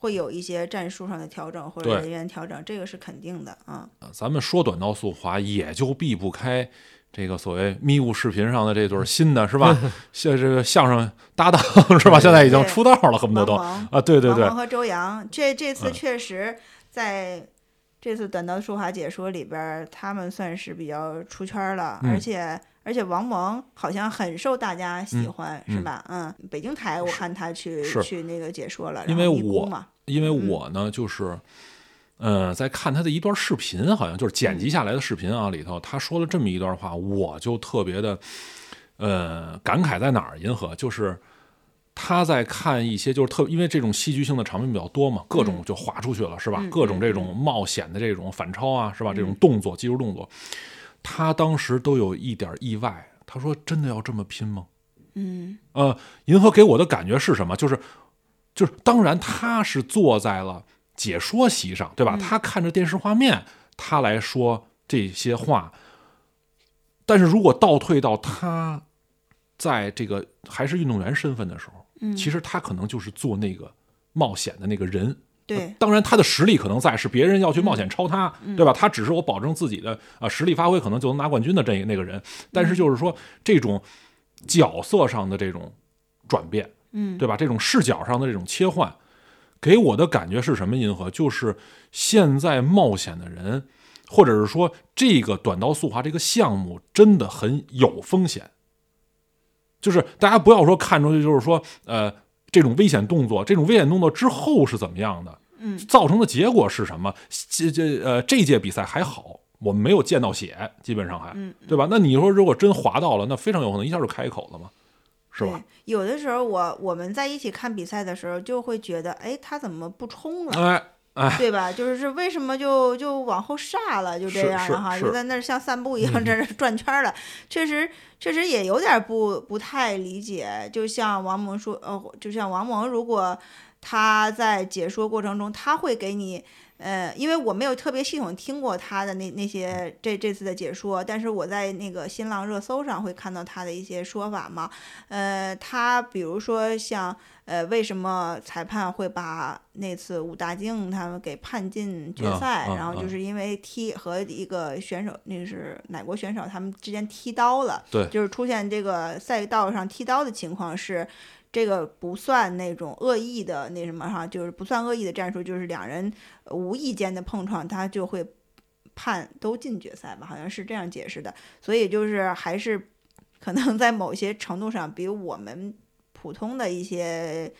会有一些战术上的调整或者人员调整，这个是肯定的啊。咱们说短道速滑，也就避不开这个所谓咪咕视频上的这对新的 是吧？像这个相声搭档是吧？现在已经出道了，恨不得都啊，对对对王蒙，和周洋，这这次嗯确实在这次短道速滑解说里边，他们算是比较出圈了，嗯而且而且王蒙好像很受大家喜嗯欢，嗯是吧？嗯，北京台我看他去去那个解说了，因为我嘛，因为嗯我呢，就是，呃，在看他的一段视频，好像就是剪辑下来的视频啊，里头他说了这么一段话，我就特别的，呃，感慨在哪儿？银河就是他在看一些就是特，因为这种戏剧性的场面比较多嘛，各种就划出去了，是吧？嗯各种这种冒险的这种反超啊，是吧？这种动作，技术动作，他当时都有一点意外。他说：“真的要这么拼吗？”嗯呃，银河给我的感觉是什么？就是，就是，当然他是坐在了解说席上，对吧？嗯他看着电视画面，他来说这些话。但是如果倒退到他在这个还是运动员身份的时候，嗯，其实他可能就是做那个冒险的那个人。对，当然，他的实力可能在，是别人要去冒险超他，嗯对吧？他只是我保证自己的啊、实力发挥，可能就能拿冠军的这那个人。但嗯是就是说，这种角色上的这种转变，嗯对吧？这种视角上的这种切换，给我的感觉是什么？银河就是现在冒险的人，或者是说这个短道速滑这个项目真的很有风险。就是大家不要说看出去，就是说呃这种危险动作，这种危险动作之后是怎么样的？嗯造成的结果是什么？这这呃这届比赛还好，我们没有见到血，基本上还嗯，对吧？那你说如果真滑到了，那非常有可能一下就开口了嘛，是吧？对？有的时候我我们在一起看比赛的时候，就会觉得，哎，他怎么不冲了？哎哎，对吧？就是是为什么就就往后煞了，就这样了哈，就在那儿像散步一样嗯在那儿转圈儿了。确实，确实也有点儿不不太理解。就像王蒙说，呃，就像王蒙，如果他在解说过程中，他会给你。呃，因为我没有特别系统听过他的那那些这这次的解说，但是我在那个新浪热搜上会看到他的一些说法嘛。呃，他比如说像呃，为什么裁判会把那次武大靖他们给判进决啊赛？啊然后就啊是因为踢和一个选手，那个是哪国选手，他们之间踢刀了，对就是出现这个赛道上踢刀的情况是。这个不算那种恶意的那什么哈，就是不算恶意的战术，就是两人呃无意间的碰撞，他就会判都进决赛吧，好像是这样解释的。所以就是还是可能在某些程度上比我们普通的一些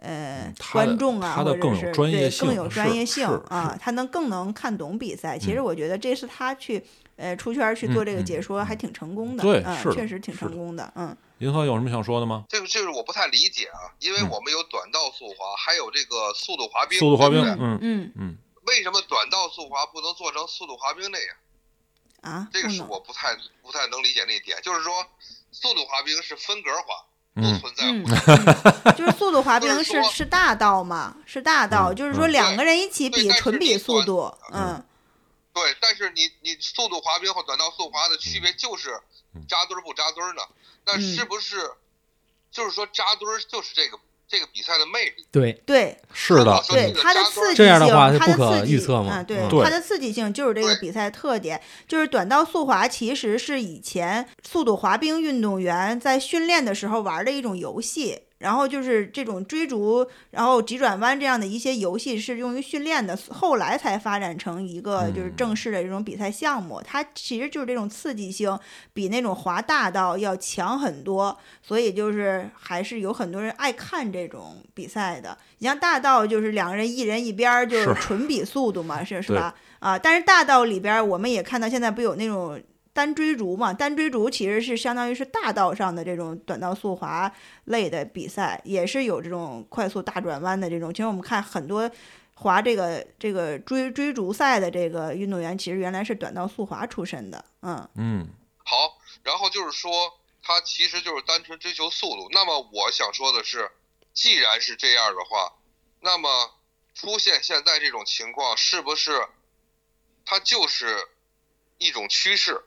呃观众啊，或者是专业对更有专业性啊，他能更能看懂比赛。其实嗯我觉得这是他去呃出圈儿去做这个解说，嗯。还挺成功的，对嗯是，的确实挺成功的，嗯。银河有什么想说的吗？这个这是我不太理解啊，因为嗯。我们有短道速滑，还有这个速度滑冰，速度滑冰，嗯嗯。嗯，为什么短道速滑不能做成速度滑冰那样？啊，这个是我不太不太能理解那一点，就是说速度滑冰是分格滑，不嗯存在就是速度滑 冰是是是大道嘛，是大道，嗯就是说嗯两个人一起比，纯比速度，嗯嗯对，但是你你速度滑冰和短道速滑的区别就是嗯扎堆儿不扎堆儿呢？那嗯是不是就是说扎堆儿就是这个这个比赛的魅力？对，对是的对它的刺激性，扎堆儿这样的话它不可的刺激预测对它的刺激性就是这个比赛特点，就是短道速滑其实是以前速度滑冰运动员在训练的时候玩的一种游戏。然后就是这种追逐，然后急转弯这样的一些游戏是用于训练的，后来才发展成一个就是嗯正式的这种比赛项目。它其实就是这种刺激性比那种滑大道要强很多，所以就是还是有很多人爱看这种比赛的。你像大道就是两个人一人一边儿，就是是纯比速度嘛，是是吧？啊，但是大道里边儿我们也看到现在不有那种。单追逐嘛，单追逐其实是相当于是大道上的这种短道速滑类的比赛，也是有这种快速大转弯的这种。其实我们看很多滑这个这个追追逐赛的这个运动员，其实原来是短道速滑出身的，嗯嗯好，然后就是说他其实就是单纯追求速度。那么我想说的是，既然是这样的话，那么出现现在这种情况，是不是它就是一种趋势？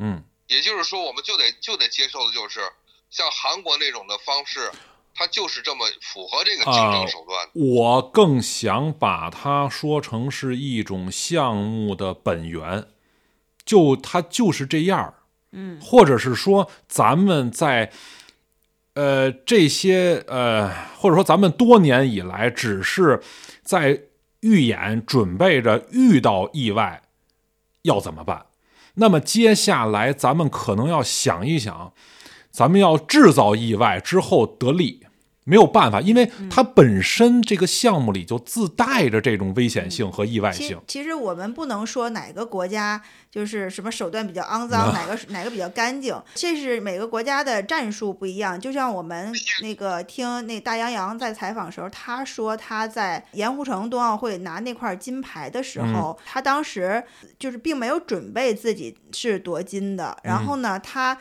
嗯也就是说，我们就得就得接受的就是像韩国那种的方式，它就是这么符合这个竞争手段的。我更想把它说成是一种项目的本源，就它就是这样儿嗯或者是说咱们在呃这些呃，或者说咱们多年以来只是在预演准备着遇到意外要怎么办。那么接下来咱们可能要想一想，咱们要制造意外之后得利。没有办法，因为它本身这个项目里就自带着这种危险性和意外其性。其实我们不能说哪个国家就是什么手段比较肮脏，啊哪个哪个比较干净，这是每个国家的战术不一样。就像我们那个听那大洋洋在采访的时候，他说他在盐湖城冬奥会拿那块金牌的时候，他当时就是并没有准备自己是夺金的，然后呢，他。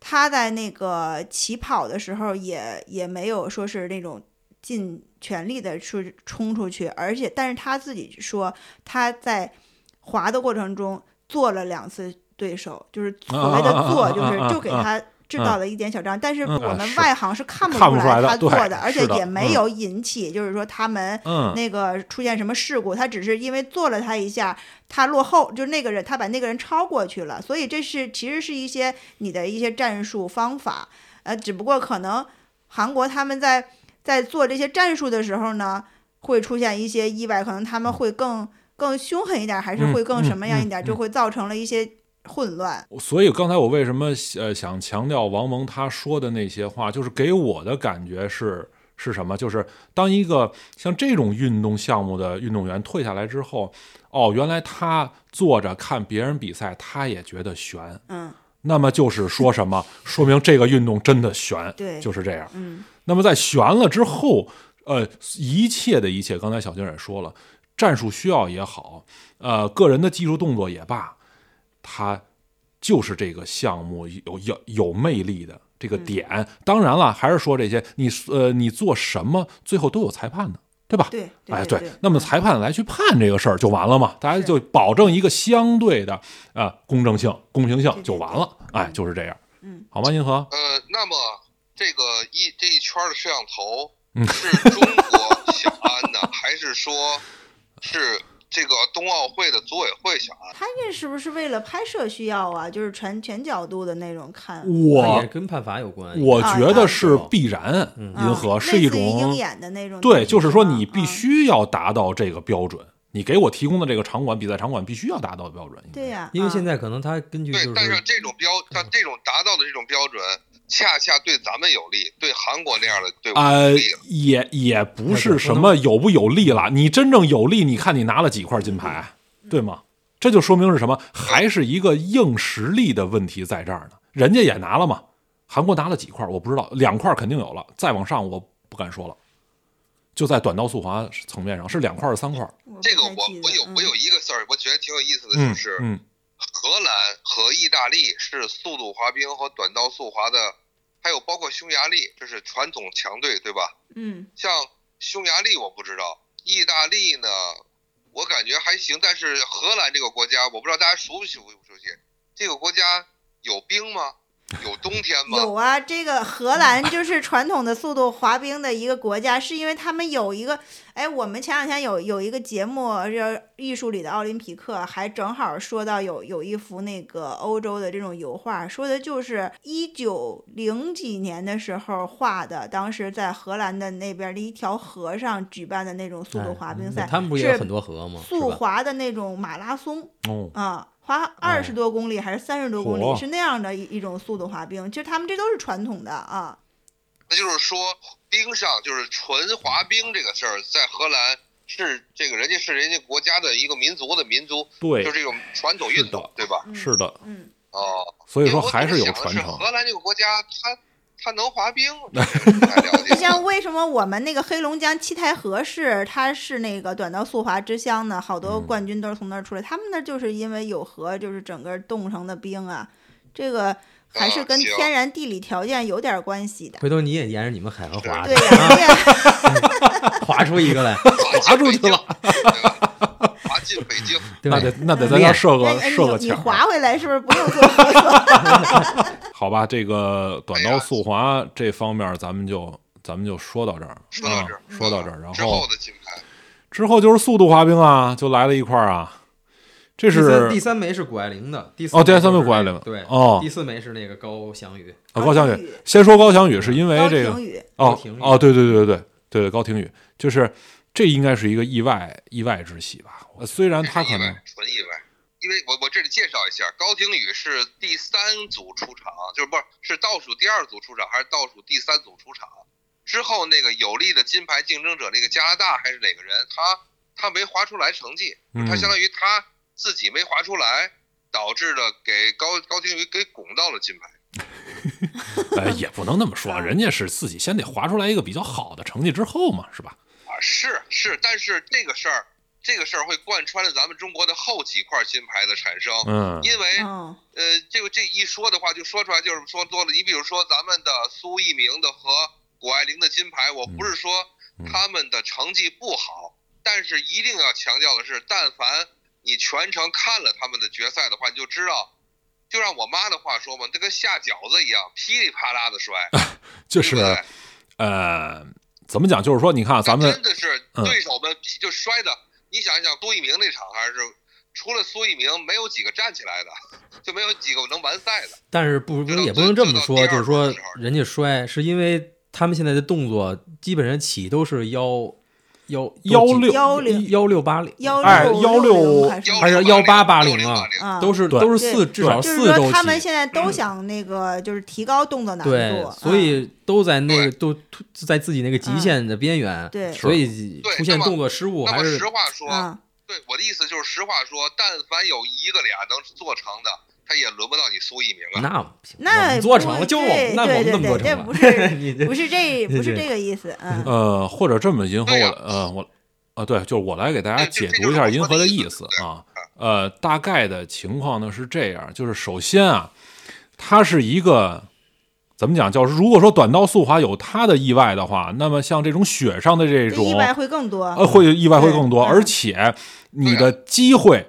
他在那个起跑的时候也也没有说是那种尽全力的去冲出去，而且但是他自己说他在滑的过程中做了两次对手，就是所谓的 做，就是就给 他制造了一点小障碍，但是嗯。我们外行是看不出来他做的，而且也没有引起就是说他们嗯，那个出现什么事故，他只是因为做了他一下，他落后，就是那个人他把那个人超过去了，所以这是其实是一些你的一些战术方法，呃，只不过可能韩国他们在在做这些战术的时候呢，会出现一些意外，可能他们会更更凶狠一点，还是嗯会更什么样一点，嗯嗯就会造成了一些混乱。所以刚才我为什么呃想强调王蒙他说的那些话，就是给我的感觉是是什么？就是当一个像这种运动项目的运动员退下来之后，哦，原来他坐着看别人比赛，他也觉得悬。嗯，那么就是说什么？说明这个运动真的悬，对就是这样。嗯，那么在悬了之后，呃，一切的一切，刚才小静也说了，战术需要也好，呃，个人的技术动作也罢，它就是这个项目有有有魅力的这个点。当然了，还是说这些，你呃，你做什么，最后都有裁判的。对吧？对，对哎，对，那么裁判来去判这个事儿就完了嘛，大家就保证一个相对的啊、公正性、公平性就完了。哎，嗯就是这样。嗯，好吗？银河？呃，那么这个一这一圈的摄像头嗯是中国想安的，还是说是这个冬奥会的组委会想安？他这是不是为了拍摄需要啊？就是全全角度的那种看。它我也跟判罚有关。我啊觉得啊是必然，嗯银河啊是一种鹰种眼的那种对，就是说你必嗯须要达到这个标准，你给我提供的这个场馆比赛场馆必须要达到的标准。对呀，因为啊现在可能他根据就，对但是是这种标像这种达到的这种标准，恰恰对咱们有利，对韩国那样的队伍呃有利。，也也不是什么有不有利了，你真正有利，你看你拿了几块金牌，对吗？这就说明是什么？还是一个硬实力的问题在这儿呢。人家也拿了嘛，韩国拿了几块我不知道，两块肯定有了，再往上我不敢说了。就在短道速滑层面上是两块是三块儿，这个我我有我有一个事儿，我觉得挺有意思的，嗯就是嗯荷兰和意大利是速度滑冰和短道速滑的，还有包括匈牙利，这是传统强队，对吧？嗯像匈牙利我不知道，意大利呢，我感觉还行，但是荷兰这个国家，我不知道大家熟不熟不熟悉？这个国家有冰吗？有冬天吗？有啊，这个荷兰就是传统的速度滑冰的一个国家，是因为他们有一个，哎，我们前两天有有一个节目，这艺术里的奥林匹克，还正好说到有有一幅那个欧洲的这种油画，说的就是一九零几年的时候画的，当时在荷兰的那边的一条河上举办的那种速度哎滑冰赛，那他们不也有是很多河吗？速滑的那种马拉松。哦，啊，滑二十多公里还是三十多公里，是那样的一一种速度滑冰。其实他们这都是传统的啊。那就是说，冰上就是纯滑冰这个事儿，在荷兰是这个人家是人家国家的一个民族的民族，对就，这种传统运动，对吧？嗯是的，嗯，哦，所以说还是有传承。荷兰这个国家，它它能滑冰，这个不太了解。像为什么我们那个黑龙江七台河市，它是那个短道速滑之乡呢？好多嗯冠军都是从那儿出来。他们那就是因为有河，就是整个冻成的冰啊，这个还是跟天然地理条件有点关系的。回头你也沿着你们海河滑对，呀、对呀、滑出一个来，滑出去了，滑进北京。对那得那得在那儿设个哎哎设个你你，滑回来是不是不用做核酸？好吧？这个短刀速滑这方面，咱们就咱们就说到这儿，说到这儿啊，说到这儿，然之后后的金牌，之后就是速度滑冰啊，就来了一块儿啊，这第三是第三枚是谷爱凌的，第四哦第三枚是谷爱凌对，哦第四枚是那个高翔宇，啊高翔宇。先说高翔宇，是因为这个，哦哦，对对对对对对高廷宇，就是这应该是一个意外意外之喜吧？呃虽然他可能纯意外。因为我我这里介绍一下，高廷宇是第三组出场，就是不是是倒数第二组出场，还是倒数第三组出场？之后那个有力的金牌竞争者，那个加拿大还是哪个人，他他没划出来成绩，嗯他相当于他自己没划出来，导致了给高高廷宇给拱到了金牌。呃 也不能那么说，啊人家是自己先得划出来一个比较好的成绩之后嘛，是吧？啊，是是，但是这个事儿，这个事儿会贯穿了咱们中国的后几块金牌的产生，嗯因为嗯呃，这个这一说的话，就说出来就是说多了。你比如说咱们的苏翊鸣的和谷爱凌的金牌，我不是说嗯他们的成绩不好，但是一定要强调的是，但凡你全程看了他们的决赛的话，你就知道，就让我妈的话说嘛，这跟下饺子一样，噼里啪啦的摔，就是对对？呃，怎么讲？就是说，你看啊咱们真的是嗯对手们就摔的，你想一想，苏翊鸣那场还是除了苏翊鸣，没有几个站起来的，就没有几个能完赛的。但是不不也不能这么说，就是说人家摔是因为他们现在的动作基本上起都是幺幺幺六幺零幺六八零，幺哎六幺六六还是幺八八零啊啊都是都是四至少就是四周他们现在都想那个就是提高动作难度，对，啊所以都在那个都在自己那个极限的边缘，对所以出现动作失误那么还是实话说，啊对我的意思就是实话说，但凡有一个俩能做成的，他也轮不到你苏一鸣啊。那不行那做成了，就我们那我们对那么做对成不是 不是这 不是这个意思，嗯呃，或者这么银河我呃我呃对，就是我来给大家解读一下银河的意思啊。呃，大概的情况呢是这样，就是首先啊，它是一个怎么讲？就是如果说短道速滑有它的意外的话，那么像这种雪上的这种这意外会更多，呃，会意外会更多，而且你的机会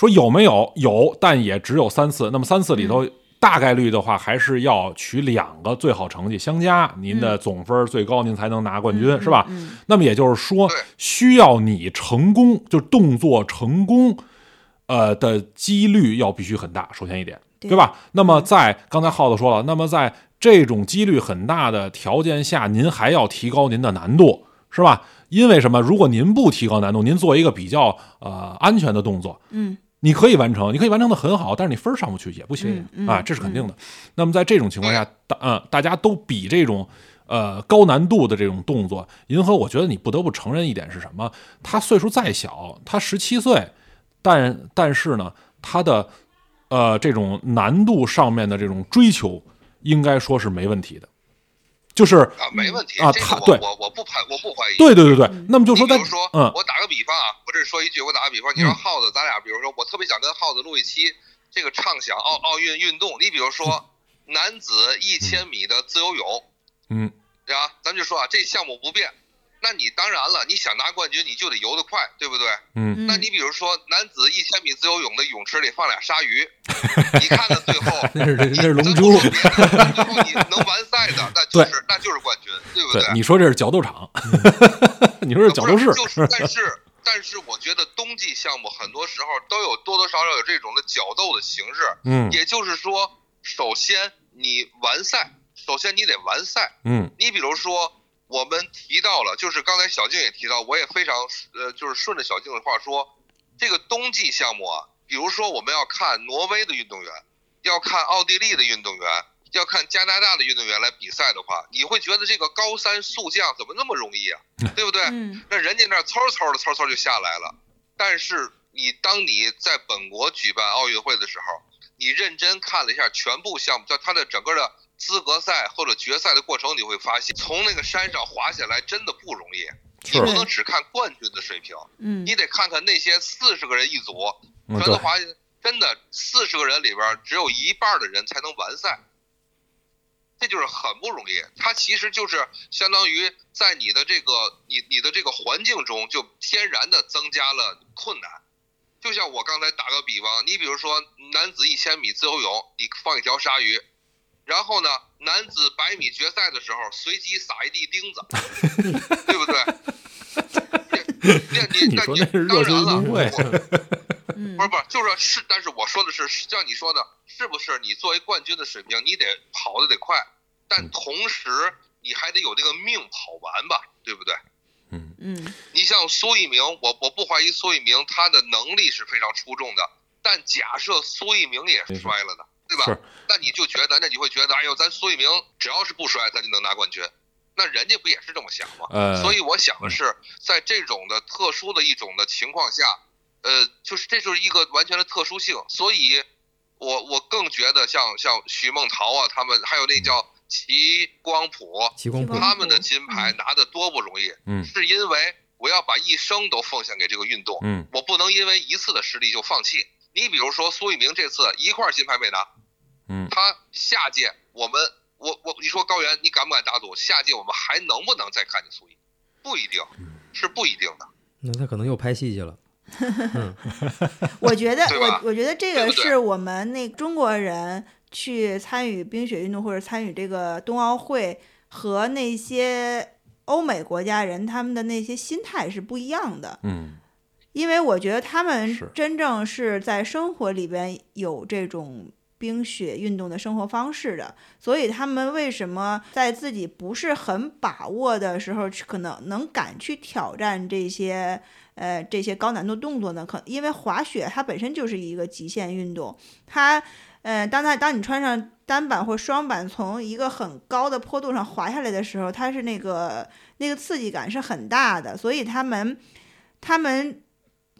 说有没有有，但也只有三次。那么三次里头，嗯大概率的话，还是要取两个最好成绩相加，您的总分最高，您才能拿冠军，嗯是吧？嗯那么也就是说，需要你成功，就动作成功，呃的几率要必须很大。首先一点，对对吧？那么在刚才耗子说了，那么在这种几率很大的条件下，您还要提高您的难度，是吧？因为什么？如果您不提高难度，您做一个比较呃安全的动作，嗯你可以完成，你可以完成的很好，但是你分儿上不去也不行啊，这是肯定的。那么在这种情况下，大嗯、大家都比这种呃高难度的这种动作，银河，我觉得你不得不承认一点是什么？他岁数再小，他十七岁，但但是呢，他的呃这种难度上面的这种追求，应该说是没问题的。就是啊，没问题啊这个对我我不排我不怀疑。对对对对，那么就说比如说，嗯我打个比方啊，我这说一句，我打个比方，你说嗯耗子，咱俩比如说，我特别想跟耗子录一期这个畅想奥奥运运动。你比如说，男子一千米的自由泳，嗯对吧？咱们就说啊，这项目不变，那你当然了，你想拿冠军，你就得游得快，对不对？嗯嗯那你比如说，男子一千米自由泳的泳池里放俩鲨鱼，你看看最后。那是那是龙咱珠最后你能完赛的，那就是那就是冠军，对不对，对？你说这是角斗场，你说这是角斗士，就是，但是但是我觉得冬季项目很多时候都有多多少少有这种的角斗的形式，嗯也就是说，首先你完赛，首先你得完赛。嗯你比如说，我们提到了，就是刚才小静也提到，我也非常呃，就是顺着小静的话说，这个冬季项目啊，比如说我们要看挪威的运动员，要看奥地利的运动员，要看加拿大的运动员来比赛的话，你会觉得这个高山速降怎么那么容易啊？对不对？嗯那人家那儿嗖嗖的嗖嗖就下来了。但是你当你在本国举办奥运会的时候，你认真看了一下全部项目，在它的整个的资格赛或者决赛的过程，你会发现从那个山上滑下来真的不容易。你不能只看冠军的水平，嗯你得看看那些四十个人一组，全都，滑下，真的四十个人里边只有一半的人才能完赛，这就是很不容易。它其实就是相当于在你的这个你你的这个环境中，就天然的增加了困难。就像我刚才打个比方，你比如说男子一千米自由泳，你放一条鲨鱼，然后呢，男子百米决赛的时候随机撒一地钉子，对不对？你你说那是热身了 不是不是，就是是，但是我说的是，像你说的，是不是你作为冠军的水平，你得跑的得快，但同时你还得有这个命跑完吧，对不对？嗯嗯你像苏一鸣，我我不怀疑苏一鸣他的能力是非常出众的，但假设苏一鸣也摔了呢，对吧？那你就觉得，那你会觉得，哎呦，咱苏翊鸣只要是不摔，咱就能拿冠军。那人家不也是这么想吗？呃，所以我想的是，在这种的特殊的一种的情况下，呃，就是这就是一个完全的特殊性，所以我我更觉得像像徐梦桃啊，他们还有那叫齐光普，齐光谱齐光他们的金牌拿的多不容易，嗯是因为我要把一生都奉献给这个运动，嗯我不能因为一次的失利就放弃。你比如说苏翊鸣这次一块金牌没拿，嗯他下届我们我我你说高原，你敢不敢打赌下届我们还能不能再看见苏翊？不一定，是不一定的。那他可能又拍戏去了。嗯，我觉得我我觉得这个是我们那中国人去参与冰雪运动或者参与这个冬奥会和那些欧美国家人他们的那些心态是不一样的。嗯因为我觉得他们真正是在生活里边有这种冰雪运动的生活方式的，所以他们为什么在自己不是很把握的时候，可能能敢去挑战这些呃这些高难度动作呢？可因为滑雪它本身就是一个极限运动，它呃当它当你穿上单板或双板从一个很高的坡度上滑下来的时候，它是那个那个刺激感是很大的，所以他们他们。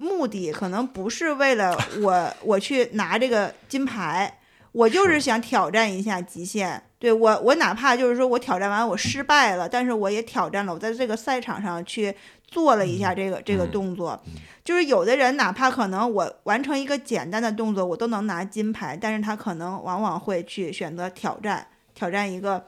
目的可能不是为了我我去拿这个金牌，我就是是想挑战一下极限。对我，我哪怕就是说我挑战完我失败了，但是我也挑战了，我在这个赛场上去做了一下这个这个嗯动作。就是有的人哪怕可能我完成一个简单的动作，我都能拿金牌，但是他可能往往会去选择挑战，挑战一个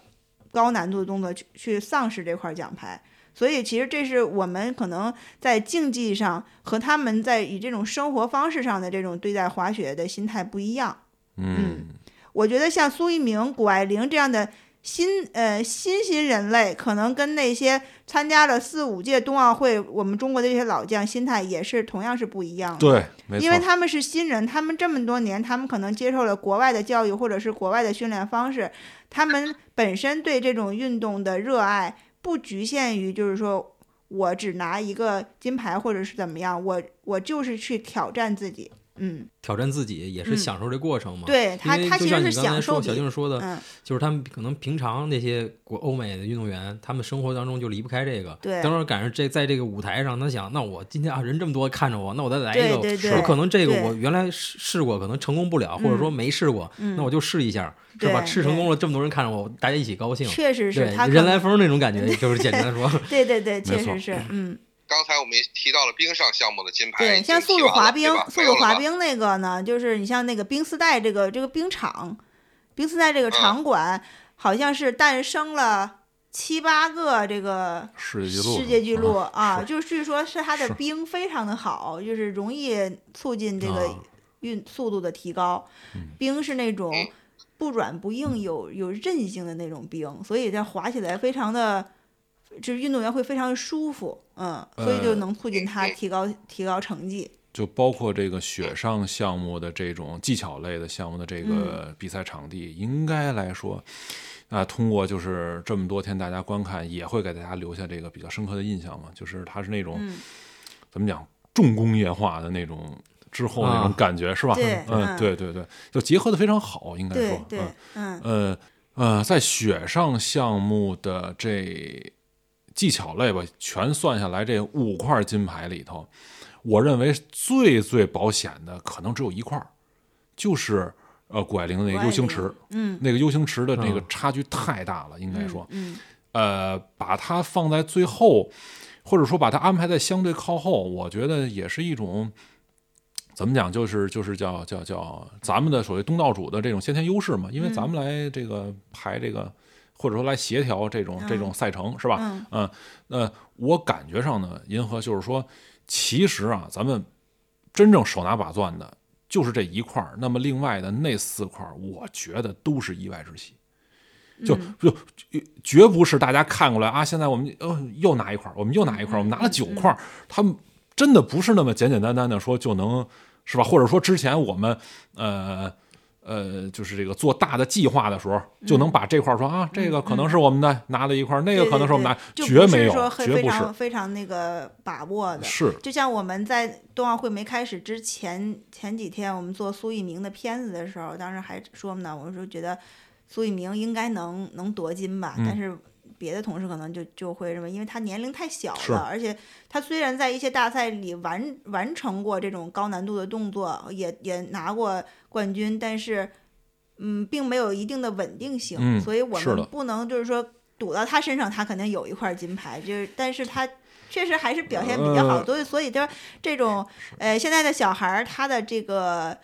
高难度的动作去去丧失这块奖牌。所以其实这是我们可能在竞技上和他们在以这种生活方式上的这种对待滑雪的心态不一样。嗯。我觉得像苏一鸣、谷爱凌这样的新呃新新人类，可能跟那些参加了四五届冬奥会我们中国的这些老将心态也是同样是不一样的。对，没错，因为他们是新人，他们这么多年，他们可能接受了国外的教育或者是国外的训练方式，他们本身对这种运动的热爱不局限于就是说我只拿一个金牌或者是怎么样，我我就是去挑战自己，嗯，挑战自己也是嗯。享受这过程嘛。对他他其实是像你刚才说，享受小静说的，嗯，就是他们可能平常那些国欧美的运动员，他们生活当中就离不开这个。对。等会儿赶上这在这个舞台上，他想，那我今天啊人这么多看着我，那我再来一个，对对对。我可能这个我原来试试过，可能成功不了，或者说嗯。没试过，嗯那我就试一下，是吧？对试成功了，这么多人看着我，大家一起高兴。确实是人来疯那种感觉，就是简单说，对对对，确实是，嗯。刚才我们也提到了冰上项目的金牌，对，像速度滑冰，速度滑，冰那个呢，就是你像那个冰丝带这个这个冰场，冰丝带这个场馆，好像是诞生了七八个这个世界纪录，世界纪录啊啊，是就是据说是它的冰非常的好，就是容易促进这个啊运速度的提高。嗯冰是那种嗯不软不硬、有有韧性的那种冰，所以它滑起来非常的。就是运动员会非常舒服，嗯，所以就呃能促进他提高提高成绩。就包括这个雪上项目的这种技巧类的项目的这嗯个比赛场地，应该来说，啊、通过就是这么多天大家观看，也会给大家留下这个比较深刻的印象嘛。就是它是那种、嗯怎么讲重工业化的那种之后那种啊感觉，是吧？嗯，嗯对对对，就结合的非常好，应该说，对对嗯，嗯呃呃，在雪上项目的这技巧类吧，全算下来，这五块金牌里头，我认为最最保险的可能只有一块儿，就是呃谷爱凌的那个 U 型池，嗯，那个 U 型池的那个嗯。差距太大了，应该说，嗯。呃，把它放在最后，或者说把它安排在相对靠后，我觉得也是一种怎么讲，就是就是叫叫叫咱们的所谓东道主的这种先天优势嘛，因为咱们来这个排这个。或者说来协调这种这种赛程是吧？嗯嗯，那我感觉上呢，银河就是说，其实啊，咱们真正手拿把攥的就是这一块儿，那么另外的那四块儿，我觉得都是意外之喜。就嗯就绝不是大家看过来啊，现在我们呃又拿一块儿，我们又拿一块儿，我们拿了九块儿，他们真的不是那么简简单单的说就能是吧？或者说之前我们呃呃，就是这个做大的计划的时候，就能把这块儿说啊，这个可能是我们的，拿了一块儿，那个可能是我们拿，绝没有说，非绝不是。常，非常那个把握的。是。就像我们在冬奥会没开始之前前几天，我们做苏翊鸣的片子的时候，当时还说呢，我们说觉得苏翊鸣应该能能夺金吧，嗯。但是别的同事可能就就会认为，因为他年龄太小了，而且他虽然在一些大赛里完完成过这种高难度的动作，也也拿过冠军，但是嗯，并没有一定的稳定性，嗯所以我们不能就是说赌到他身上，他肯定有一块金牌，就是但是他。确实还是表现比较好，呃所以所以就是这种呃，现在的小孩儿他的这个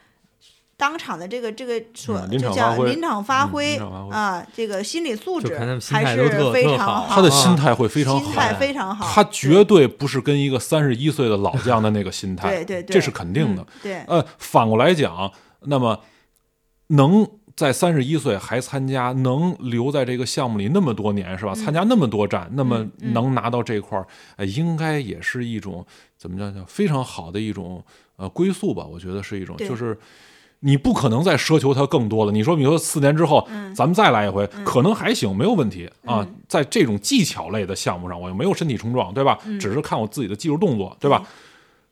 当场的这个这个说、嗯临就场发挥叫临场发嗯挥啊，这个心理素质还是非常好，他的心态会非常好，心态非常好，他绝对不是跟一个三十一岁的老将的那个心态，对对对，这是肯定的。嗯对，呃，反过来讲，那么能在三十一岁还参加，能留在这个项目里那么多年，是吧？参加那么多站，那么能拿到这块儿，呃，应该也是一种怎么讲叫非常好的一种呃归宿吧？我觉得是一种，就是。你不可能再奢求它更多了。你说，比如说四年之后，嗯咱们再来一回，可能还行，没有问题啊嗯。在这种技巧类的项目上，我又没有身体冲撞，对吧？嗯只是看我自己的技术动作，对吧？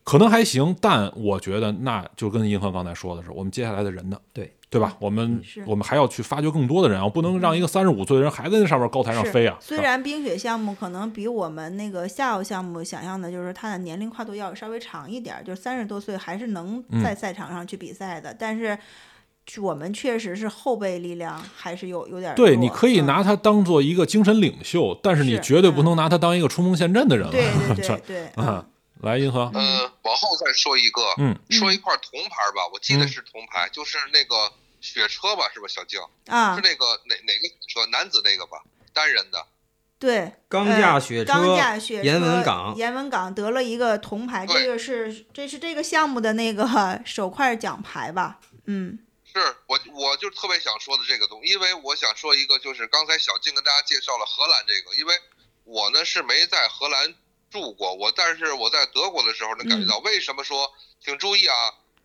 可能还行，但我觉得那就跟银河刚才说的是，我们接下来的人呢，对对吧？我们我们还要去发掘更多的人，啊不能让一个三十五岁的人还在那上面高台上飞啊。虽然冰雪项目可能比我们那个夏奥项目想象的，就是它的年龄跨度要稍微长一点儿，就是三十多岁还是能嗯在赛场上去比赛的，但是。我们确实是后备力量还是有有点对，你可以嗯拿他当做一个精神领袖，但是你绝对不嗯能拿他当一个冲锋陷阵的人了。对对这对 对，啊，来，银河，呃，往后再说一个，嗯，说一块铜牌吧，我记得嗯是铜牌，就是那个雪车吧，是吧？小静啊是，那个哪哪个雪车？男子那个吧，单人的。对，钢呃架雪车，钢架雪车，严文港严文港得了一个铜牌，这对个是这是这个项目的那个 首块奖牌吧？嗯是我，我就特别想说的这个东西，因为我想说一个，就是刚才小静跟大家介绍了荷兰这个，因为我呢是没在荷兰住过，我但是我在德国的时候能感觉到，为什么说，请注意啊，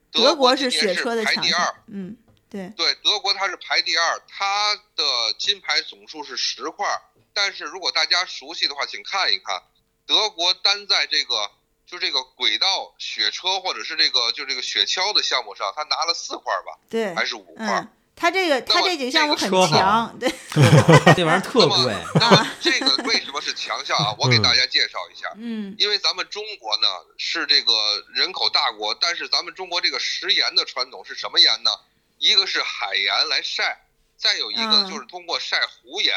德国是雪今年是排第二，，嗯，对，对，德国它是排第二，它的金牌总数是十块。但是如果大家熟悉的话，请看一看，德国单在这个就这个轨道雪车或者是这个就这个雪橇的项目上，他拿了四块吧，对，还是五块？嗯，他这个他这几个项目很强，对，这玩意儿特贵，那么这个为什么是强项啊？我给大家介绍一下。嗯因为咱们中国呢是这个人口大国，但是咱们中国这个食盐的传统是什么盐呢？一个是海盐来晒，再有一个嗯就是通过晒湖盐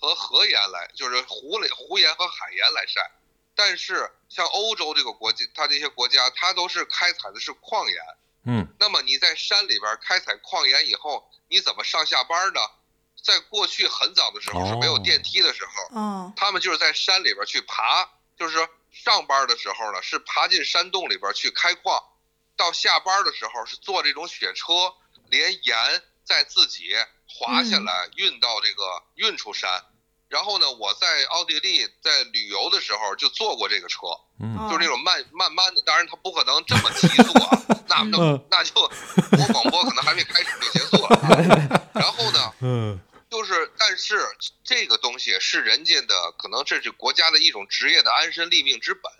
和河盐来，就是湖里湖盐和海盐来晒。但是像欧洲这个国家，它这些国家它都是开采的是矿盐。嗯，那么你在山里边开采矿盐以后，你怎么上下班呢？在过去很早的时候是没有哦电梯的时候，哦他们就是在山里边去爬，就是说上班的时候呢是爬进山洞里边去开矿，到下班的时候是坐这种雪车，连盐再自己滑下来运到这个运出山。然后呢，我在奥地利在旅游的时候就坐过这个车，嗯。哦。就是那种慢慢慢的，当然它不可能这么急速啊，那那嗯。那就我广播可能还没开始就结束了。然后呢，嗯。就是，但是这个东西是人家的，可能这是国家的一种职业的安身立命之本，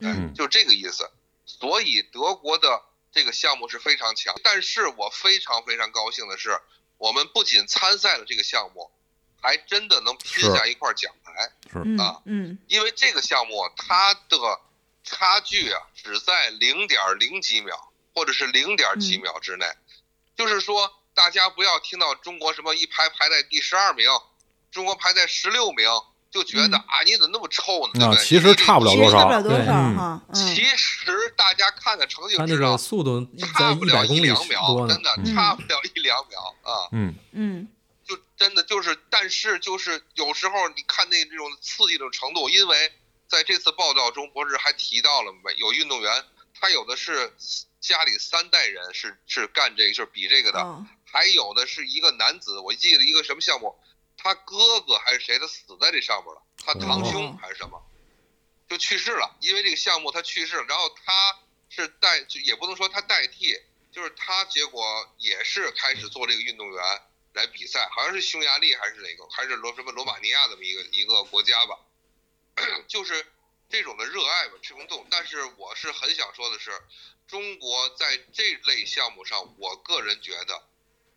嗯。就这个意思。所以德国的这个项目是非常强，但是我非常非常高兴的是，我们不仅参赛了这个项目，还真的能拼下一块奖牌。是啊嗯因为这个项目它的差距啊，只在零点零几秒，或者是零点几嗯秒之内。就是说，大家不要听到中国什么一排排在第十二名，中国排在十六名，就觉得、嗯啊，你怎么那么臭呢？对不对？啊其实差不了其实多少差不了多少嗯哈，嗯其实大家看看成绩他那个就知道，速度差不了一两秒，真。的嗯差不了一两秒啊。嗯嗯就真的就是，但是就是有时候你看那这种刺激的程度，因为在这次报道中博士还提到了没？有运动员他有的是家里三代人是是干这个，就是比这个的，哦还有的是一个男子，我记得一个什么项目，他哥哥还是谁，他死在这上面了，他堂兄哦还是什么，就去世了，因为这个项目他去世了，然后他是代，就也不能说他代替，就是他结果也是开始做这个运动员来比赛，好像是匈牙利还是哪个，还是罗什么罗马尼亚这么一个一个国家吧，就是这种的热爱吧，这种动。但是我是很想说的是，中国在这类项目上，我个人觉得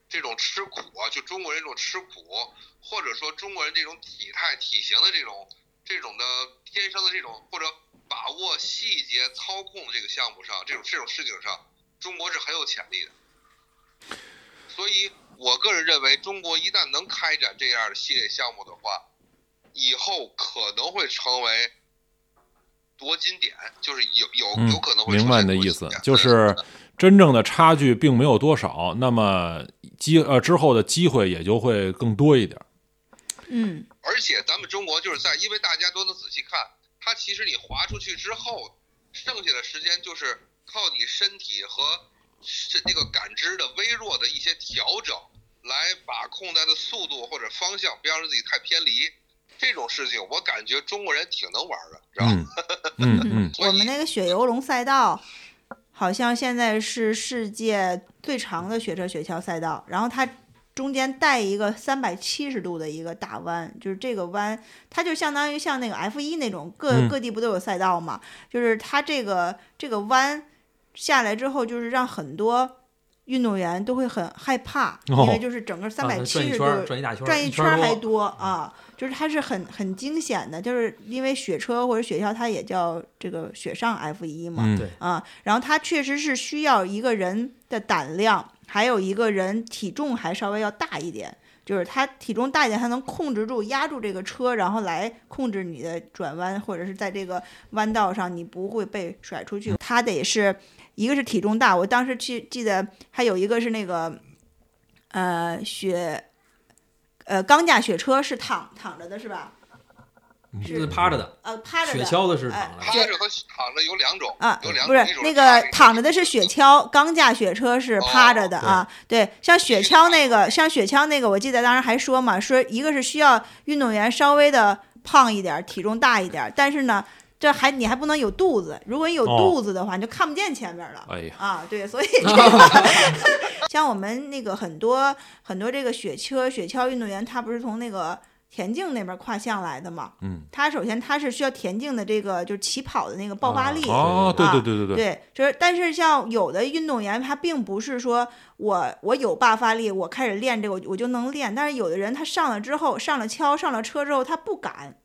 这种吃苦啊，就中国人这种吃苦，或者说中国人这种体态体型的这种这种的天生的这种或者把握细节操控这个项目上，这种这种事情上，中国是很有潜力的。所以我个人认为，中国一旦能开展这样的系列项目的话，以后可能会成为夺金点，就是有有嗯有可能会明白你的意思，就是真正的差距并没有多少，那么机呃之后的机会也就会更多一点。嗯而且咱们中国就是在，因为大家都能仔细看，它其实你滑出去之后，剩下的时间就是靠你身体和是那个感知的微弱的一些调整，来把控它的速度或者方向，不要让自己太偏离。这种事情，我感觉中国人挺能玩的，知道吧？嗯嗯 我们那个雪游龙赛道，好像现在是世界最长的雪车雪橇赛道，然后它中间带一个三百七十度的一个大弯，就是这个弯，它就相当于像那个 F 一那种各、嗯各地不都有赛道嘛，就是它这个这个弯下来之后，就是让很多运动员都会很害怕，因为哦就是整个三百七十度、一圈儿，转一大圈还多。啊，就是它是很很惊险的，就是因为雪车或者雪橇它也叫这个雪上 F 一嘛，啊，然后它确实是需要一个人的胆量，还有一个人体重还稍微要大一点。就是他体重大一点，他能控制住、压住这个车，然后来控制你的转弯，或者是在这个弯道上你不会被甩出去。他得是一个是体重大，我当时去记得还有一个是那个呃雪呃钢架雪车是躺躺着的是吧？是趴着的，呃趴着的。雪橇的是哎躺着的。趴着和躺着有两种啊有两种，不是那个躺着的是雪橇，钢架雪车是趴着的啊。对，像雪橇那个，像雪橇那个，我记得当时还说嘛，说一个是需要运动员稍微的胖一点儿，体重大一点儿，但是呢，这还你还不能有肚子，如果你有哦肚子的话，你就看不见前面了。哎呀，啊，对，所以 这个 像我们那个很多很多这个雪车、雪橇运动员，他不是从那个田径那边跨项来的嘛？嗯，他首先他是需要田径的这个就是起跑的那个爆发力。哦，对啊对对对对，对，就是，但是像有的运动员，他并不是说我我有爆发力，我开始练这个，我我就能练。但是有的人他上了之后，上了橇，上了车之后，他不敢，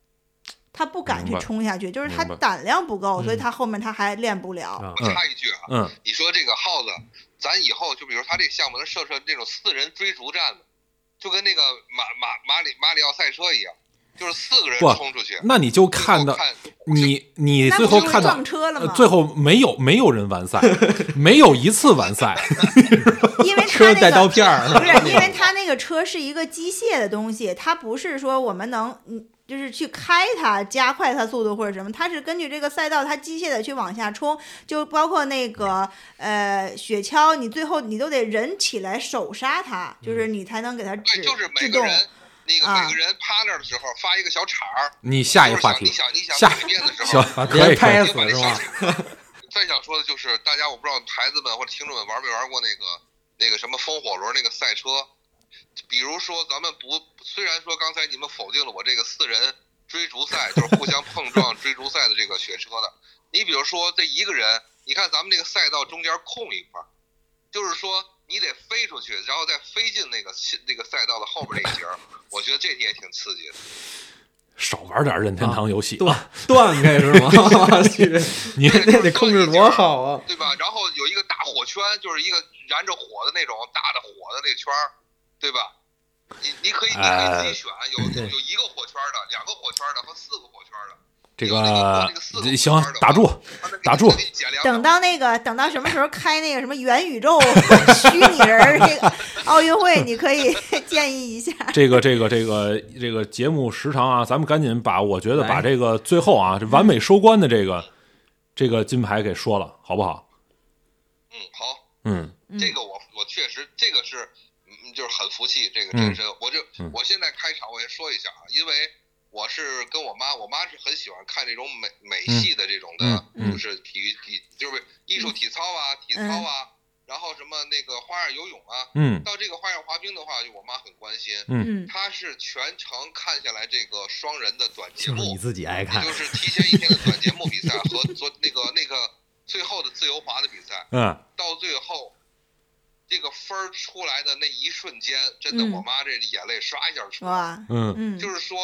他不敢去冲下去，就是他胆量不够，所以嗯他后面他还练不了。插一句啊，嗯你说这个耗子，咱以后就比如他这个项目能设设那种四人追逐战的，就跟那个马马马里马里奥赛车一样，就是四个人冲出去。那你就看到你你最后看到撞车了吗？呃最后没有没有人完赛，没有一次完赛，因为他车带那个刀片儿，不是，因为 他那个车是一个机械的东西，它不是说我们能嗯。就是去开它，加快它速度或者什么，它是根据这个赛道，它机械的去往下冲，就包括那个呃雪橇，你最后你都得人起来手刹它，就是你才能给它制对，就是每制动。个人那个啊每个人趴那儿的时候发一个小铲儿。你下一个话题就是想你想下你想变的时候，可以可以拍死是吧？再想说的就是，大家我不知道孩子们或者听众们玩没玩过那个那个什么风火轮那个赛车，比如说咱们不虽然说刚才你们否定了我这个四人追逐赛，就是互相碰撞 追逐赛的这个雪车的，你比如说这一个人，你看咱们这个赛道中间空一块儿，就是说你得飞出去，然后再飞进那个那个赛道的后边那一节儿，我觉得这也挺刺激的。少玩点任天堂游戏断断开是吗？你那得控制多好啊！对吧？然后有一个大火圈，就是一个燃着火的那种大的火的那个圈儿，对吧？你你可以你可以自己选，有有有一个火圈的、两个火圈的和四个火圈的。这个个个行打住，打住等到那个等到什么时候开那个什么元宇宙虚拟人儿这个奥运会，你可以 建议一下。这个这个这个这个节目时长啊，咱们赶紧把我觉得把这个最后啊这完美收官的这个这个金牌给说了，好不好？嗯，好，嗯嗯这个我我确实这个是，嗯，就是很服气这个嗯真身。我就嗯我现在开场我也说一下啊，因为我是跟我妈，我妈是很喜欢看这种美美系的这种的，就是体育体就是艺术体操啊、体操啊，然后什么那个花样游泳啊，嗯到这个花样滑冰的话，就我妈很关心。嗯她是全程看下来这个双人的短节目就是你，自己爱看也就，是提前一天的短节目比赛和昨那个那个最后的自由滑的比赛，嗯到最后这个分儿出来的那一瞬间，真的嗯我妈这眼泪唰一下出来嗯嗯，就是说，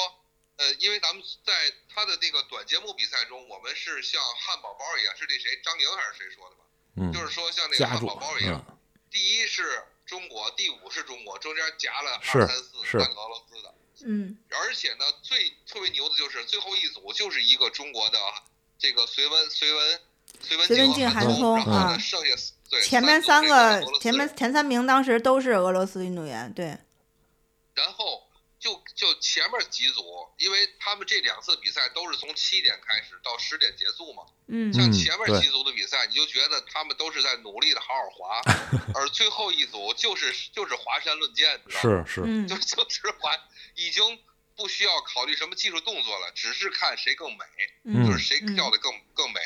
呃，因为咱们在他的那个短节目比赛中，我们是像汉堡包一样，是那谁张莹还是谁说的吧？嗯，就是说像那个汉堡包一样，嗯第一是中国，第五是中国，中间夹了二三四是三个俄罗斯的。嗯而且呢，最特别牛的就是最后一组就是一个中国的这个隋文隋文隋文静韩静韩聪然后呢啊剩下对前面三三个前面前三名当时都是俄罗斯运动员，对，然后就就前面几组，因为他们这两次比赛都是从七点开始到十点结束嘛，嗯像前面几组的比赛，你就觉得他们都是在努力的好好滑，而最后一组就是就是华山论剑，你知道吗？是是，嗯就就是滑，已经不需要考虑什么技术动作了，只是看谁更美，嗯就是谁跳的更更美。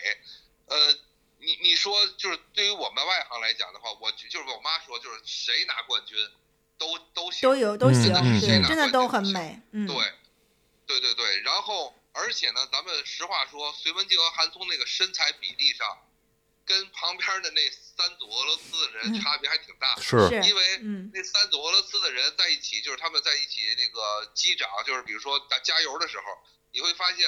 呃，你你说就是对于我们外行来讲的话，我就是我妈说，就是谁拿冠军都都行，都有都嗯行，嗯对，嗯真的都很美，嗯，对，对对对，然后而且呢，咱们实话说，隋文静和韩聪那个身材比例上，跟旁边的那三组俄罗斯的人嗯差别还挺大的。是是因为嗯那三组俄罗斯的人在一起，就是他们在一起那个击掌，就是比如说打加油的时候，你会发现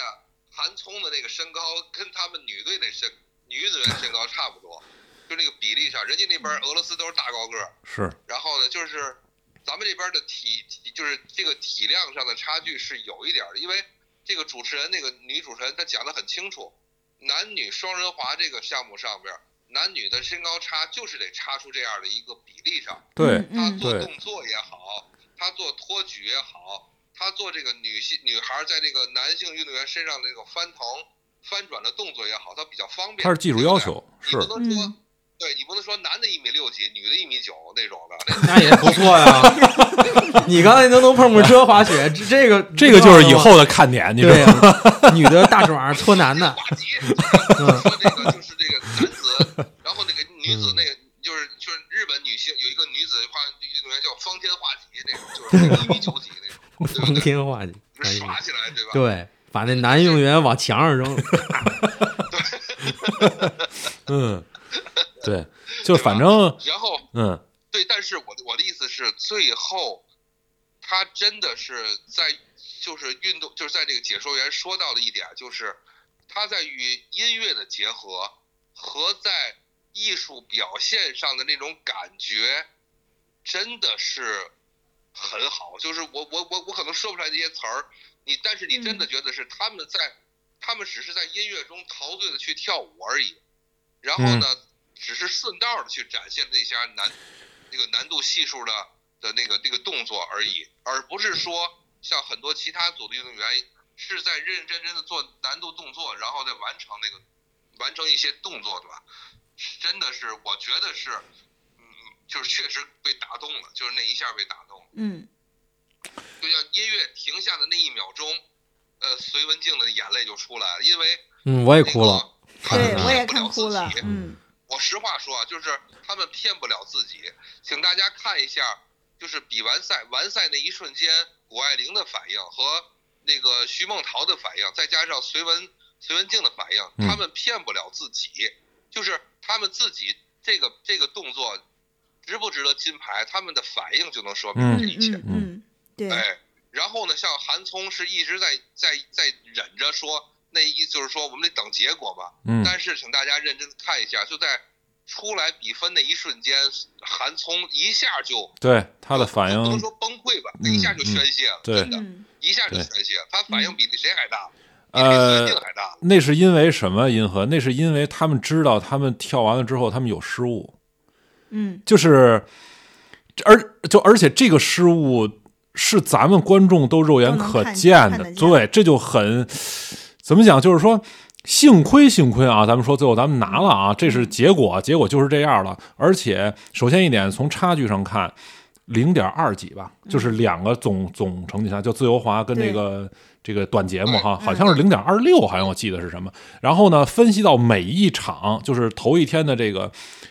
韩聪的那个身高跟他们女队那身女运动员身高差不多，就那个比例上，人家那边俄罗斯都是大高个儿，是，然后呢，就是咱们这边的体体就是这个体量上的差距是有一点儿的，因为这个主持人那个女主持人她讲得很清楚，男女双人滑这个项目上边儿，男女的身高差就是得差出这样的一个比例上。对，他做动作也好，他做托举也好，他做这个女性女孩在这个男性运动员身上的那个翻腾、翻转的动作也好，它比较方便。它是技术要求，是对不对，你不能说，嗯对你不能说男的一米六几，女的一米九那种的，那 那也不错呀。你刚才能能碰碰车滑雪，这这个这个就是以后的看点，你知对道吗？女的大爪搓男的。说这个就是这个男子，然后那个女子那个就是就是日本女性有一个女子滑运动员叫方天画戟那种，就是那个一米九几那种，方？天画戟，就是耍起来，对吧？对，把那男运动员往墙上扔，嗯，对，就反正然后嗯。对，但是我的我的意思是，最后他真的是在就是运动就是在这个解说员说到的一点，就是他在与音乐的结合和在艺术表现上的那种感觉，真的是很好。就是我我我我可能说不出来这些词儿，你但是你真的觉得是他们在、他们只是在音乐中陶醉的去跳舞而已，然后呢，只是顺道的去展现那些难那个难度系数的的那个那个动作而已，而不是说像很多其他组的运动员是在认认真真的做难度动作，然后再完成那个完成一些动作，对吧？真的是，我觉得是，嗯，就是确实被打动了，就是那一下被打动了。嗯就像音乐停下的那一秒钟，呃，隋文静的眼泪就出来了，因为嗯，我也哭了，他们对我也骗不了看哭了自己，嗯。我实话说啊，就是他们骗不了自己，请大家看一下，就是比完赛完赛那一瞬间，谷爱凌的反应和那个徐梦桃的反应，再加上隋文隋文静的反应，嗯他们骗不了自己，就是他们自己这个这个动作值不值得金牌，他们的反应就能说明嗯这一切。嗯嗯，对，哎，然后呢，像韩聪是一直在在在忍着说，那意就是说我们得等结果嘛。嗯但是请大家认真看一下，就在出来比分那一瞬间，韩聪一下就对他的反应，不能说崩溃吧，那一下就宣泄了，对真的，嗯一下就宣泄了，他反应比那谁还大，比孙静还大。那是因为什么？银河？那是因为他们知道，他们跳完了之后，他们有失误，嗯就是，而就而且这个失误是咱们观众都肉眼可见的，对，这就很怎么讲？就是说，幸亏幸亏啊，咱们说最后咱们拿了啊，这是结果，结果就是这样了。而且首先一点，从差距上看，零点二几吧，就是两个总总成绩下，就自由滑跟那个这个短节目哈，嗯好像是零点二六，好像我记得是什么。然后呢，分析到每一场，就是头一天的这个，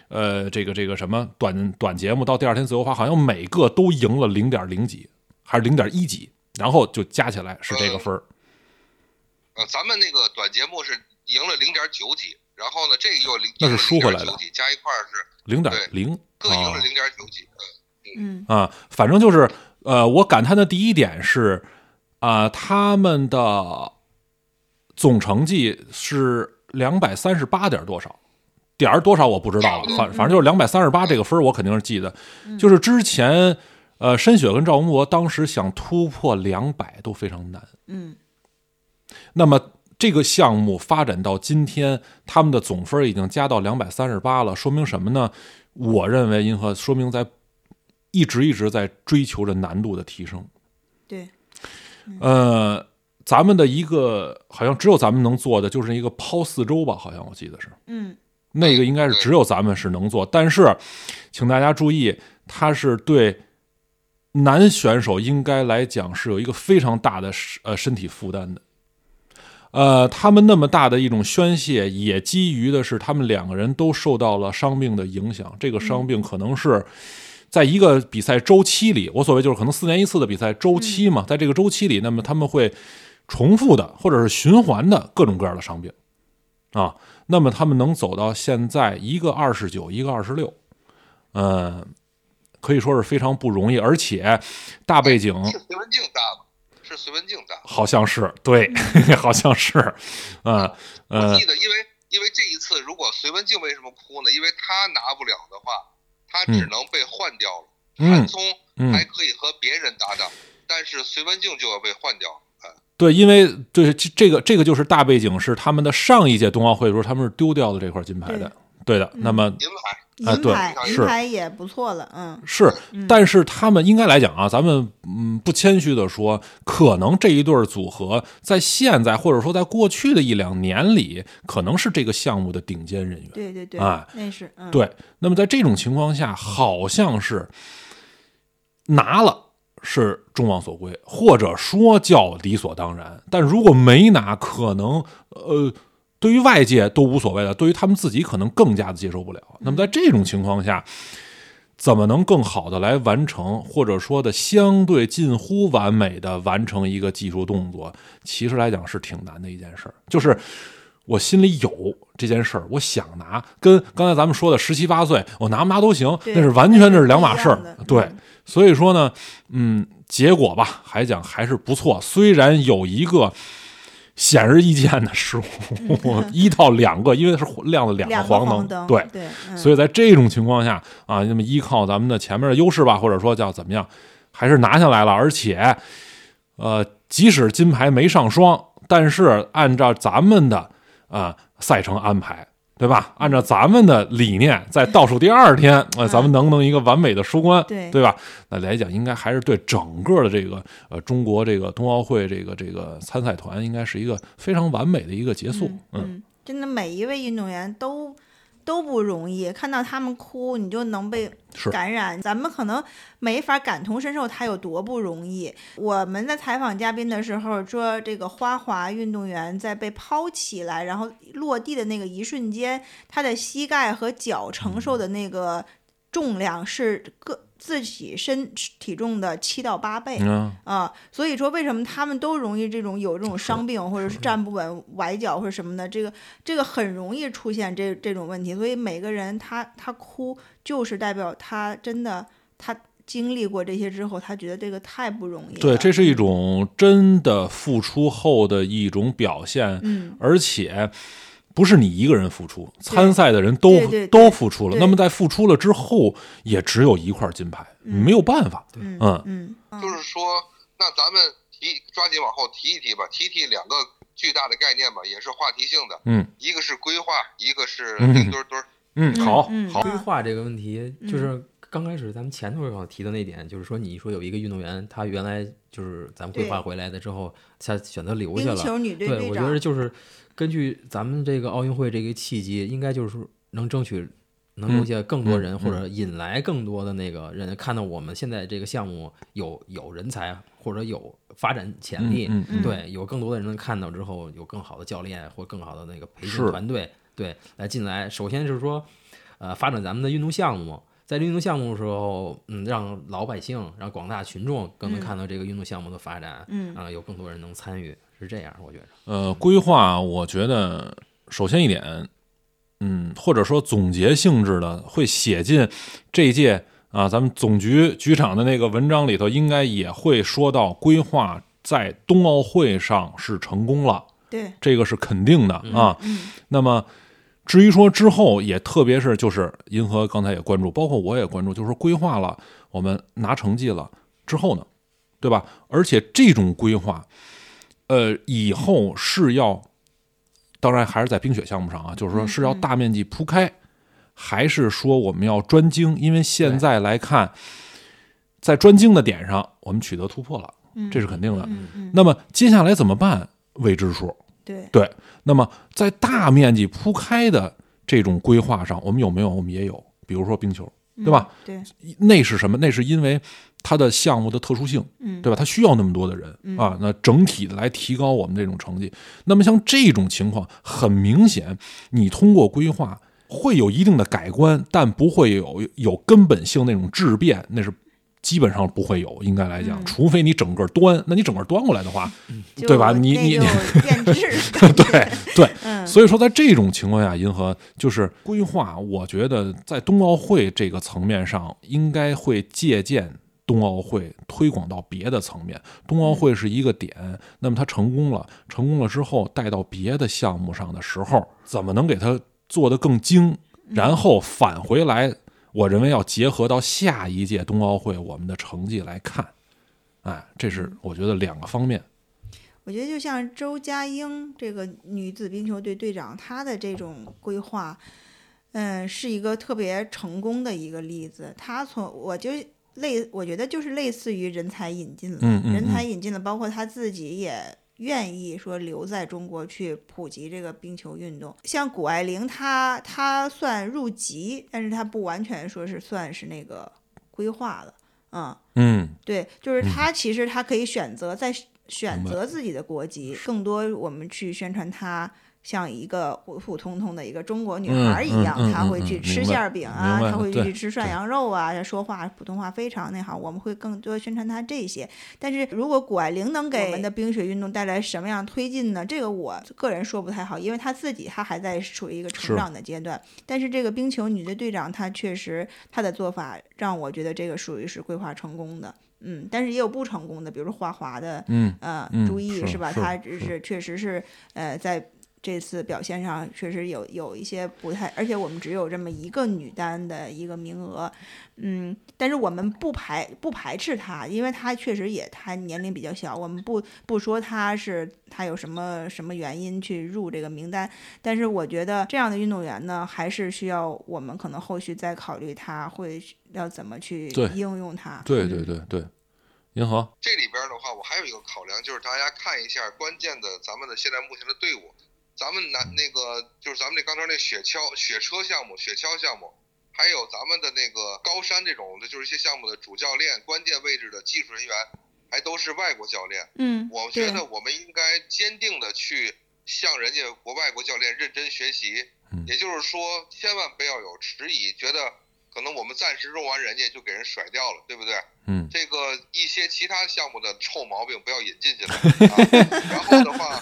呃，这个这个什么短短节目到第二天自由滑，好像每个都赢了零点零几，还是零点一几，然后就加起来是这个分儿。呃，咱们那个短节目是赢了零点九几，然后呢，这个又零那是输回来的，加一块儿是零点零啊各赢了零点九几。嗯啊，反正就是呃，我感叹的第一点是啊、他们的总成绩是两百三十八点多少。点儿多少我不知道了，反反正就是两百三十八这个分儿我肯定是记得。就是之前，呃，申雪跟赵文博当时想突破两百都非常难。嗯那么这个项目发展到今天，他们的总分已经加到两百三十八了，说明什么呢？我认为银河说明在一直一直在追求着难度的提升。对，呃，咱们的一个好像只有咱们能做的就是一个抛四周吧，好像我记得是嗯那个应该是只有咱们是能做，但是请大家注意，它是对男选手应该来讲是有一个非常大的呃身体负担的。呃，他们那么大的一种宣泄，也基于的是他们两个人都受到了伤病的影响。这个伤病可能是在一个比赛周期里，我所谓就是可能四年一次的比赛周期嘛，在这个周期里，那么他们会重复的或者是循环的各种各样的伤病啊。那么他们能走到现在，一个二十九，一个二十六，嗯，可以说是非常不容易，而且大背景是隋文静大吗？是隋文静大。好像是对，好像是，嗯 我呃记得，因为因为这一次，如果隋文静为什么哭呢？因为他拿不了的话，他只能被换掉了。嗯韩聪嗯还可以和别人搭档，但是隋文静就要被换掉。哎，对，因为对这这个这个就是大背景是他们的上一届冬奥会的时候，他们是丢掉了这块金牌的，对的。那么银牌。啊对银牌是银牌也不错了，嗯是，但是他们应该来讲啊，咱们嗯不谦虚的说，可能这一对组合在现在或者说在过去的一两年里，可能是这个项目的顶尖人员。对对对，哎那是嗯对，那么在这种情况下，好像是拿了是众望所归，或者说叫理所当然。但如果没拿，可能呃，对于外界都无所谓了，对于他们自己可能更加的接受不了。那么在这种情况下，怎么能更好的来完成，或者说的相对近乎完美的完成一个技术动作，其实来讲是挺难的一件事儿。就是我心里有这件事儿，我想拿，跟刚才咱们说的十七八岁我拿不拿都行，那是完全这是两码事儿。对嗯，所以说呢，嗯，结果吧，还讲还是不错，虽然有一个。显而易见的失误，一到两个，因为是亮了两两个黄黄灯，对，对，嗯所以在这种情况下啊，那么依靠咱们的前面的优势吧，或者说叫怎么样，还是拿下来了。而且，呃，即使金牌没上双，但是按照咱们的啊、赛程安排，对吧？按照咱们的理念，在倒数第二天，呃，咱们能不能一个完美的收官，对对吧？那来讲，应该还是对整个的这个呃中国这个冬奥会这个这个参赛团，应该是一个非常完美的一个结束。嗯嗯，真的每一位运动员都都不容易，看到他们哭，你就能被感染。咱们可能没法感同身受他有多不容易。我们在采访嘉宾的时候说，这个花滑运动员在被抛起来，然后落地的那个一瞬间，他的膝盖和脚承受的那个重量是各自己身体重的七到八倍。嗯，啊，所以说为什么他们都容易这种有这种伤病，或者是站不稳、崴脚或者什么的，这个这个很容易出现这这种问题。所以每个人他他哭，就是代表他真的他经历过这些之后，他觉得这个太不容易了。对，这是一种真的付出后的一种表现，嗯，而且不是你一个人付出，参赛的人都都付出了。那么在付出了之后，也只有一块金牌，没有办法。嗯嗯嗯嗯就是说，那咱们提抓紧往后提一提吧，提提两个巨大的概念吧，也是话题性的。嗯一个是规划，一个是嗯冰墩墩。嗯，好嗯好，规划这个问题，嗯就是刚开始咱们前头好像提的那点，就是说你说有一个运动员，他原来就是咱们规划回来的之后，他选择留下了。冰球女队对，队长我觉得就是根据咱们这个奥运会这个契机，应该就是能争取能留下更多人，嗯或者引来更多的那个人看到我们现在这个项目有有人才或者有发展潜力，对，有更多的人能看到之后，有更好的教练或更好的那个培训团队，对，来进来。首先就是说，呃，发展咱们的运动项目。在运动项目的时候，嗯，让老百姓、让广大群众更能嗯看到这个运动项目的发展，嗯啊、有更多人能参与，是这样，我觉着。呃，规划我觉得首先一点，嗯，或者说总结性质的，会写进这一届啊，咱们总局局长的那个文章里头，应该也会说到规划在冬奥会上是成功了，对，这个是肯定的啊。嗯那么。至于说之后，也特别是就是银河刚才也关注，包括我也关注，就是说规划了，我们拿成绩了之后呢，对吧？而且这种规划，呃，以后是要，当然还是在冰雪项目上啊，就是说嗯是要嗯大面积铺开，还是说我们要专精？因为现在来看，在专精的点上，我们取得突破了，嗯，这是肯定的。那么接下来怎么办？未知数。对，对，那么在大面积铺开的这种规划上，我们有没有？我们也有，比如说冰球，对吧？嗯？那是什么？那是因为它的项目的特殊性，对，嗯，对吧？它需要那么多的人嗯。啊，那整体的来提高我们这种成绩。那么像这种情况，很明显，你通过规划会有一定的改观，但不会有有根本性那种质变，那是。基本上不会有，应该来讲，嗯。除非你整个端，那你整个端过来的话，就 对吧？你你那就变质 感觉，对对，嗯，所以说，在这种情况下，银河就是规划，我觉得在冬奥会这个层面上，应该会借鉴冬奥会推广到别的层面。冬奥会是一个点，那么它成功了，成功了之后带到别的项目上的时候，怎么能给它做得更精，然后返回来？我认为要结合到下一届冬奥会我们的成绩来看，哎，这是我觉得两个方面。我觉得就像周佳英这个女子冰球队队长，她的这种规划，嗯，是一个特别成功的一个例子。她从我就类，我觉得就是类似于人才引进了，嗯嗯人才嗯引进了，包括他自己也愿意说留在中国去普及这个冰球运动。像谷爱凌，她她算入籍，但是她不完全说是算是那个规划了，嗯。嗯对，就是她其实她可以选择在选择自己的国籍，更多我们去宣传她像一个普普通通的一个中国女嗯孩儿一样，嗯嗯他会嗯去吃馅儿饼啊，她会去吃涮羊肉啊，说话普通话非常那好，我们会更多宣传她这些。但是如果谷爱凌能给我们的冰雪运动带来什么样推进呢？这个我个人说不太好，因为她自己她还在处于一个成长的阶段。但是这个冰球女队队长，她确实她的做法让我觉得这个属于是规划成功的。嗯，但是也有不成功的，比如说花滑的，嗯呃，嗯朱毅是吧？是他只是是确实是呃，在这次表现上确实有有一些不太，而且我们只有这么一个女单的一个名额，嗯，但是我们不排不排斥她，因为她确实也她年龄比较小，我们不不说她是她有什么什么原因去入这个名单，但是我觉得这样的运动员呢，还是需要我们可能后续再考虑她会要怎么去应用她。对嗯。对对对，银河，这里边的话，我还有一个考量，就是大家看一下关键的咱们的现在目前的队伍，咱们南那个就是咱们那刚才那雪橇雪车项目、雪橇项目，还有咱们的那个高山这种的，就是一些项目的主教练、关键位置的技术人员，还都是外国教练。嗯，我觉得我们应该坚定的去向人家国外国教练认真学习嗯，也就是说，千万不要有迟疑，觉得可能我们暂时用完人家就给人甩掉了，对不对？嗯这个一些其他项目的臭毛病不要引进进来，啊、然后的话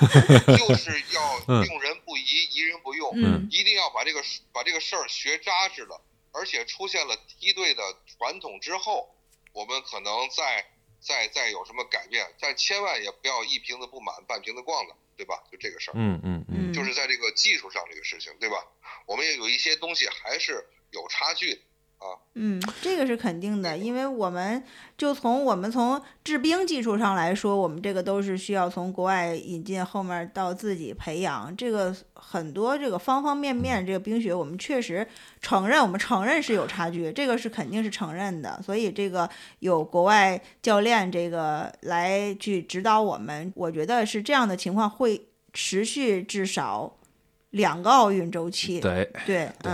就是要嗯用人不疑，疑人不用，嗯一定要把这个把这个事儿学扎实了，而且出现了梯队的传统之后，我们可能再再再有什么改变，但千万也不要一瓶子不满半瓶子逛的，对吧？就这个事儿，嗯嗯嗯嗯，就是在这个技术上这个事情，对吧？我们也有一些东西还是有差距的。嗯，这个是肯定的，因为我们就从我们从制冰技术上来说，我们这个都是需要从国外引进，后面到自己培养，这个很多这个方方面面，这个冰雪我们确实承认，我们承认是有差距，这个是肯定是承认的，所以这个有国外教练这个来去指导我们，我觉得是这样的情况会持续至少两个奥运周期。对，对，对，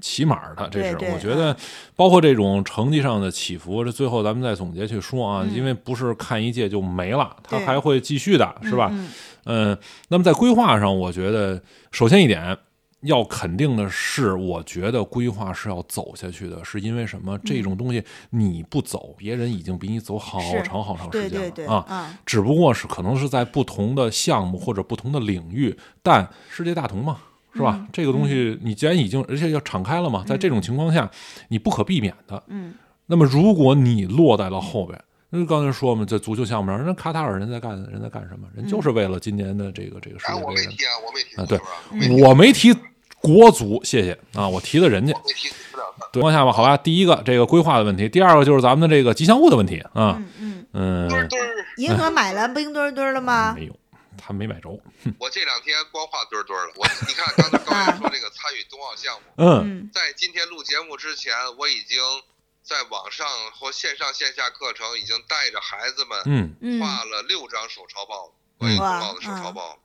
起码的，这是我觉得，包括这种成绩上的起伏，这最后咱们再总结去说啊，因为不是看一届就没了，它还会继续的，是吧？嗯嗯，那么在规划上，我觉得首先一点要肯定的是，我觉得规划是要走下去的，是因为什么？这种东西你不走，别人已经比你走好长好长时间了对对，啊。嗯，只不过是可能是在不同的项目或者不同的领域，但世界大同嘛，是吧？嗯这个东西你既然已经而且要敞开了嘛，在这种情况下，你不可避免的。嗯，那么如果你落在了后边。那刚才说嘛，在足球项目上，人家卡塔尔人在干人在干什么？人就是为了今年的这个这个世哎，界杯的。我没提啊，我没提啊对我没提国足，谢谢啊，我提的人家。对，往下吧，好吧。第一个这个规划的问题，第二个就是咱们的这个吉祥物的问题啊。嗯嗯，嗯，墩墩，银河买了冰墩墩了吗？没有，他没买着。我这两天光画墩儿墩了。我你看刚才高原说这个参与冬奥项目，嗯嗯在今天录节目之前，我已经在网上或线上线下课程已经带着孩子们嗯，嗯，画了六张手抄报，关于冬奥的手抄报。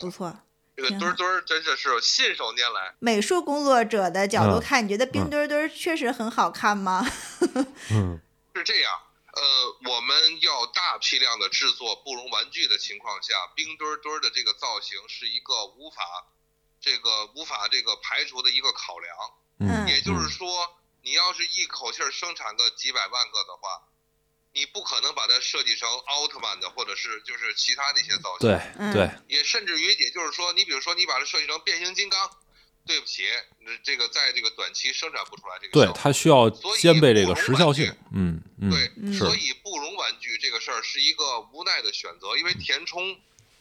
不错。这个墩墩儿真的是信手拈来。美术工作者的角度嗯看，你觉得冰墩墩儿确实很好看吗？嗯是这样，呃，我们要大批量的制作布绒玩具的情况下，冰墩墩儿的这个造型是一个无法这个无法这个排除的一个考量。嗯，也就是说，你要是一口气儿生产个几百万个的话，你不可能把它设计成奥特曼的，或者是就是其他那些造型。对嗯对，也甚至于，也就是说，你比如说你把它设计成变形金刚，对不起，这个在这个短期生产不出来这个对。它需要兼备这个时效性。嗯嗯，对，所以布容玩具这个事儿是一个无奈的选择，因为填充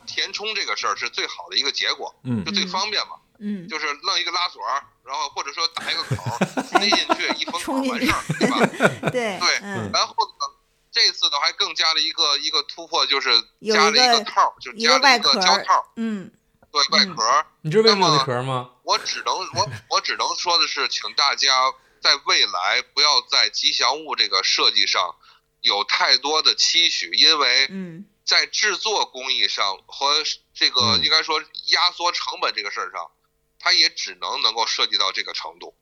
填充这个事儿是最好的一个结果，嗯就最方便嘛，嗯，就是弄一个拉锁儿，然后或者说打一个口儿 塞进去，一封口完事儿，对吧？对对嗯然后呢，这次呢还更加了一个一个突破，就是加了一一个个套儿，就加了一个胶套儿，嗯对外嗯壳儿。你知道为什么有那么壳吗？我只能我我只能说的是，请大家在未来不要在吉祥物这个设计上有太多的期许，因为嗯在制作工艺上和这个嗯应该说压缩成本这个事儿上，它也只能能够设计到这个程度，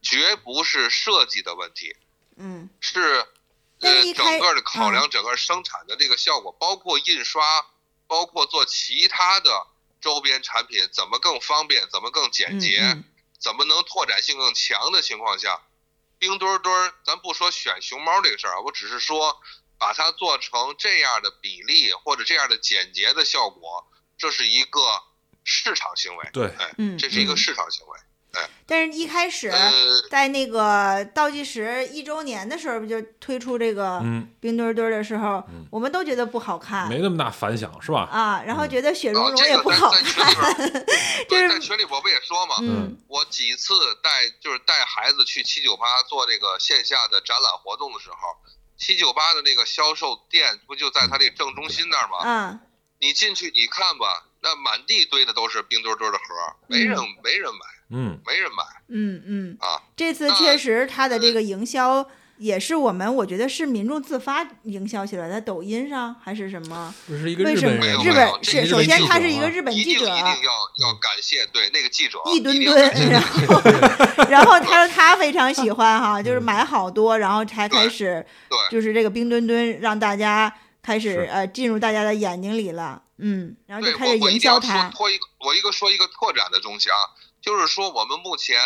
绝不是设计的问题，嗯是呃但是一开整个的考嗯量整个生产的这个效果，包括印刷，包括做其他的周边产品怎么更方便，怎么更简嗯洁。嗯怎么能拓展性更强的情况下，冰墩儿墩儿，咱不说选熊猫这个事儿啊，我只是说把它做成这样的比例或者这样的简洁的效果，这是一个市场行为。对哎，嗯，这是一个嗯市场行为。但是一开始呃，在那个倒计时一周年的时候，不就推出这个嗯，冰墩墩的时候嗯，我们都觉得不好看没那么大反响是吧？啊，然后觉得雪啊融融这个在也不好看，里边儿，就是对，在群里我不也说嘛，嗯我几次带就是带孩子去七九八做这个线下的展览活动的时候，七九八的那个销售店不就在它那个正中心那儿吗？啊，你进去你看吧，那满地堆的都是冰墩墩的盒，没人、没人买，嗯。没人买。嗯嗯，啊。这次确实它的这个营销也是我们，我觉得是民众自发营销起来的，抖音上还是什么？这是一个为什么日本是首先他是一个日本记者，一定要要感谢对那个记者一吨吨，然后 然后他说他非常喜欢哈，就是买好多，然后才开始对。就是这个冰墩墩让大家开始呃进入大家的眼睛里了，嗯，然后就对开始营我我一定要说销它，拖一个我一个说一个拓展的东西啊，就是说我们目前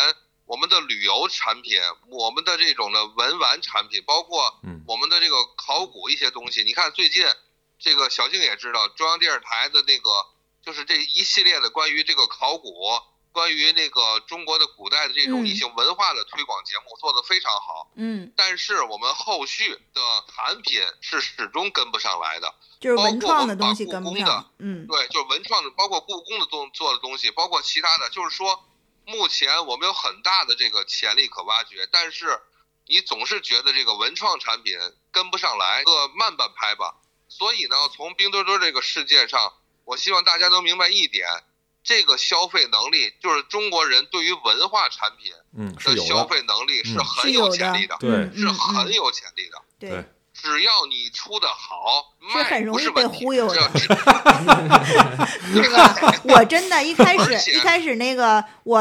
我们的旅游产品，我们的这种的文玩产品，包括嗯。我们的这个考古一些东西，你看最近这个小静也知道，中央电视台的那个就是这一系列的关于这个考古。关于那个中国的古代的这种嗯异性文化的推广节目做得非常好，嗯，但是我们后续的产品是始终跟不上来的。就是包文创的东西跟不故宫的上，嗯对，就是文创的，包括故宫的东做的东西，包括其他的，就是说，目前我们有很大的这个潜力可挖掘，但是你总是觉得这个文创产品跟不上来，个慢半拍吧。所以呢，从冰墩墩这个事件上，我希望大家都明白一点，这个消费能力就是中国人对于文化产品嗯的，消费能力是嗯很有潜力的，对嗯是很有潜力的。对只要你出的好，卖是很容易不是问题被忽悠 这个我真的，一开始 一开始那个我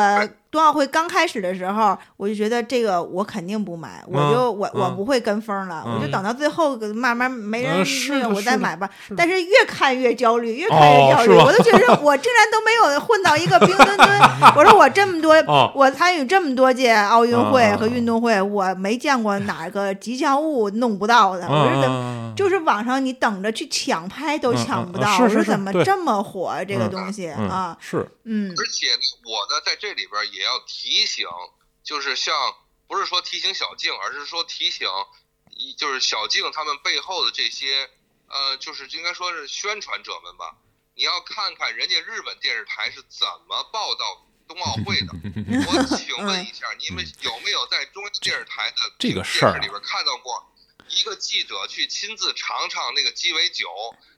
冬奥会刚开始的时候，我就觉得这个我肯定不买，我就我我嗯不会跟风了，我就嗯等到最后慢慢没人嗯是那个的是的我再买吧但是越看越焦虑，越看越焦虑，我都觉得我竟然都没有混到一个冰墩墩。我说我这么多哦，我参与这么多届奥运会和运动会，我没见过哪个吉祥物弄不到的。我说怎么？嗯就是网上你等着去抢拍都抢不到，我说怎么这么火这个嗯东西嗯啊？是嗯而且呢，我呢在这里边也要提醒，就是像不是说提醒小静，而是说提醒，一就是小静他们背后的这些，呃，就是应该说是宣传者们吧。你要看看人家日本电视台是怎么报道冬奥会的。我请问一下，你们有没有在中央电视台的这个事儿啊电视里边看到过一个记者去亲自尝尝那个鸡尾酒，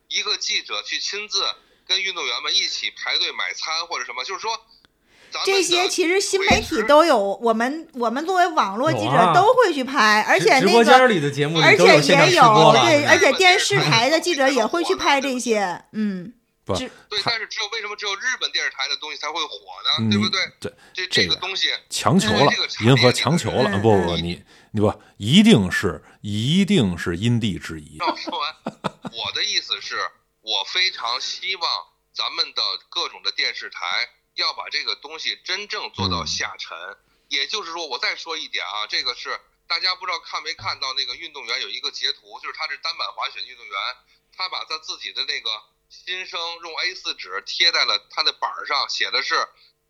一个记者去亲自跟运动员们一起排队买餐或者什么？就是说，这些其实新媒体都有，我们我们作为网络记者都会去拍，而且直播间那个。里的节目而且也有对，而且电视台的记者也会去拍这些，嗯，不只对，但是只有为什么只有日本电视台的东西才会火呢？嗯对不对？对这这个东西，强求了银河强求了，嗯不不你你不一定是一定是因地制宜，让我说完。我的意思是，我非常希望咱们的各种的电视台要把这个东西真正做到嗯下沉。也就是说，我再说一点啊，这个是大家不知道看没看到那个运动员有一个截图，就是他是单板滑雪运动员，他把他自己的那个新生用 A4 纸贴在了他的板儿上，写的是。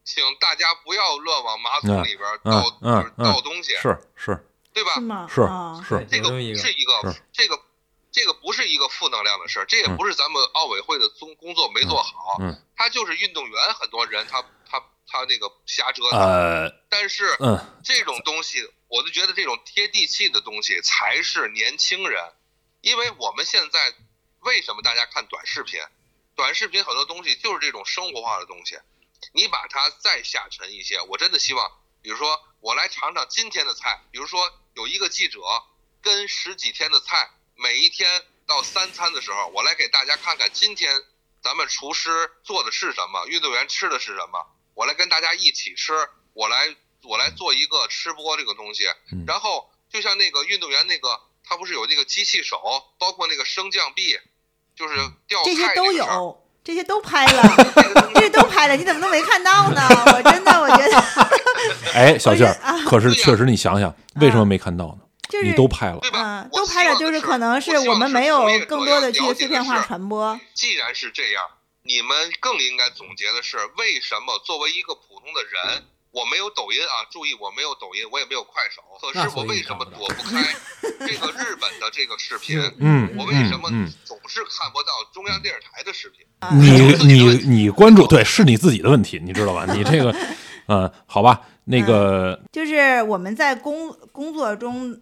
请大家不要乱往马桶里边嗯倒，嗯就是倒东西，是是对吧？是吗？是这个是一个这个这个不是一个负能量的事儿，这也嗯。不是咱们奥委会的工工作没做好，嗯。他就是运动员，很多人他他他那个瞎折腾，呃。但是嗯。这种东西，我就觉得这种贴地气的东西才是年轻人，因为我们现在为什么大家看短视频？短视频很多东西就是这种生活化的东西，你把它再下沉一些，我真的希望，比如说我来尝尝今天的菜，比如说有一个记者跟十几天的菜，每一天到三餐的时候，我来给大家看看今天咱们厨师做的是什么，运动员吃的是什么，我来跟大家一起吃，我来我来做一个吃播这个东西。嗯，然后就像那个运动员那个，他不是有那个机器手，包括那个升降臂，就是吊这些都有，这些都拍了，这些都拍了，你怎么都没看到呢？我真的我觉得 哎，小静儿我觉得啊，可是确实你想想，为什么没看到呢？就是你都拍了，对吧嗯，？都拍了，就是可能是我们没有更多的去要了解碎片化传播。既然是这样，你们更应该总结的是，为什么作为一个普通的人，我没有抖音啊，注意我没有抖音，我也没有快手，可是我为什么躲不开 这个日本的这个视频？嗯我为什么嗯总是看不到中央电视台的视频？你你你关注对是你自己的问题，你知道吧？你这个，嗯，好吧，那个就是我们在工工作中，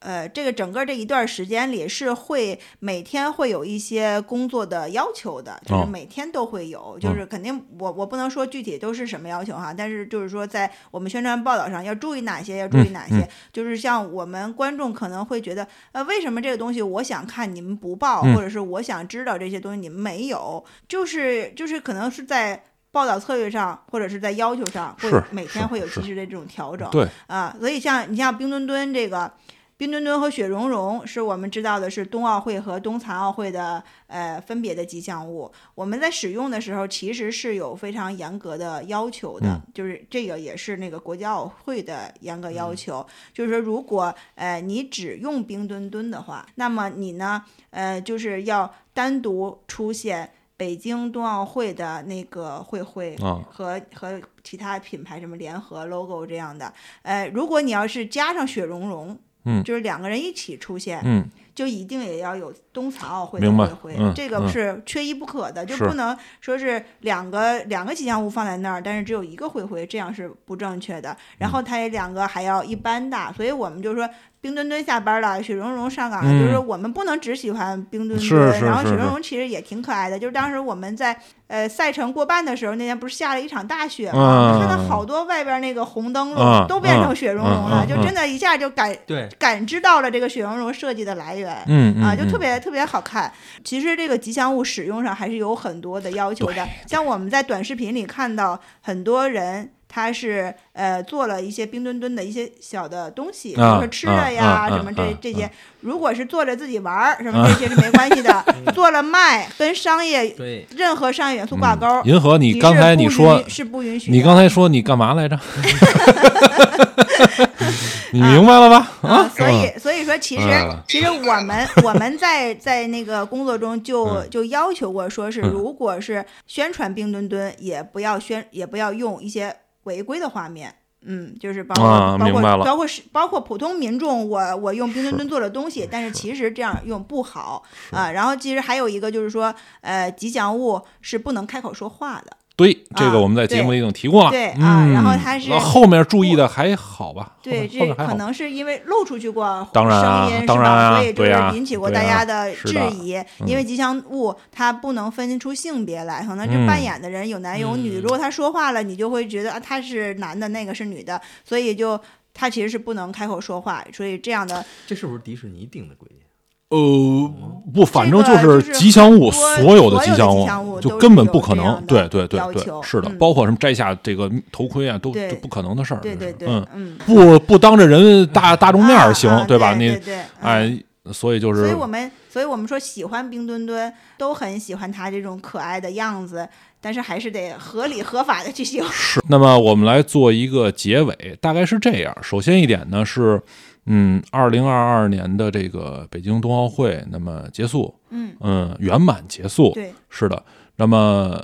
呃，这个整个这一段时间里是会每天会有一些工作的要求的，就是哦每天都会有，就是肯定我我不能说具体都是什么要求哈，但是就是说在我们宣传报道上要注意哪些，要注意哪些，嗯就是像我们观众可能会觉得，呃，为什么这个东西我想看你们不报，嗯或者是我想知道这些东西你们没有，就是就是可能是在。报道策略上，或者是在要求上，会是每天会有及时的这种调整。对，啊，所以像你像冰墩墩这个，冰墩墩和雪融融是我们知道的是冬奥会和冬残奥会的呃分别的吉祥物。我们在使用的时候其实是有非常严格的要求的，嗯就是这个也是那个国际奥委会的严格要求，就是说如果呃你只用冰墩墩的话，那么你呢呃就是要单独出现。北京冬奥会的那个会徽啊和和其他品牌什么联合 logo 这样的，呃，如果你要是加上雪融融，嗯。就是两个人一起出现，嗯就一定也要有冬残奥会的明白会徽，嗯这个嗯是缺一不可的，就不能说是两个两个吉祥物放在那儿，但是只有一个会徽，这样是不正确的。然嗯后它也两个还要一般大，所以我们就说冰墩墩下班了，雪融融上岗了，嗯就是我们不能只喜欢冰墩墩，是是是然后雪融融其实也挺可爱的，就是当时我们在呃赛程过半的时候，那天不是下了一场大雪吗？嗯看到好多外边那个红灯嗯笼都变成雪融融了，嗯嗯就真的一下就感，感知到了这个雪融融设计的来源。嗯嗯啊，就特嗯别特别好看。其实这个吉祥物使用上还是有很多的要求的，像我们在短视频里看到很多人。他是呃做了一些冰墩墩的一些小的东西，比如啊说吃的啊呀、啊什么这、啊这些。如果是做着自己玩儿什么这些是没关系的，做了卖跟商业对，任何商业元素挂钩。嗯银河，你你刚才你说，是不允许，你刚才说你干嘛来着？你明白了吧？啊，所以说，其实、嗯其实我们 我们在在那个工作中就嗯就要求过，说是嗯如果是宣传冰墩墩，也不要宣也不要用一些违规的画面。嗯，就是包括、包括包括是包括普通民众，我我用冰墩墩做的东西，但是其实这样用不好啊。然后其实还有一个就是说，呃，吉祥物是不能开口说话的。对，这个啊我们在节目里已经提过了。对啊嗯然后他是后面注意的还好吧？对，这可能是因为露出去过当然啊声音，当然啊是吧？所以就是引起过大家的质疑。嗯因为吉祥物它不能分出性别来，可能是嗯扮演的人有男有女。嗯如果他说话了，你就会觉得啊他是男的，那个是女的，所以就他其实是不能开口说话。所以这样的这是不是迪士尼定的规定？呃，不，反正就是吉祥物，所有的吉祥物就根本不可能对对对对，是的，嗯包括什么摘下这个头盔啊，都对都不可能的事儿。对对对，嗯，嗯，不不当着人大大众面儿行，啊啊吧？你哎，所以就是所以我们，所以我们说喜欢冰墩墩，都很喜欢他这种可爱的样子，但是还是得合理合法的去行。是。那么我们来做一个结尾，大概是这样。首先一点呢是，嗯，二零二二年的这个北京冬奥会，那么结束，嗯，嗯，圆满结束。对，是的。那么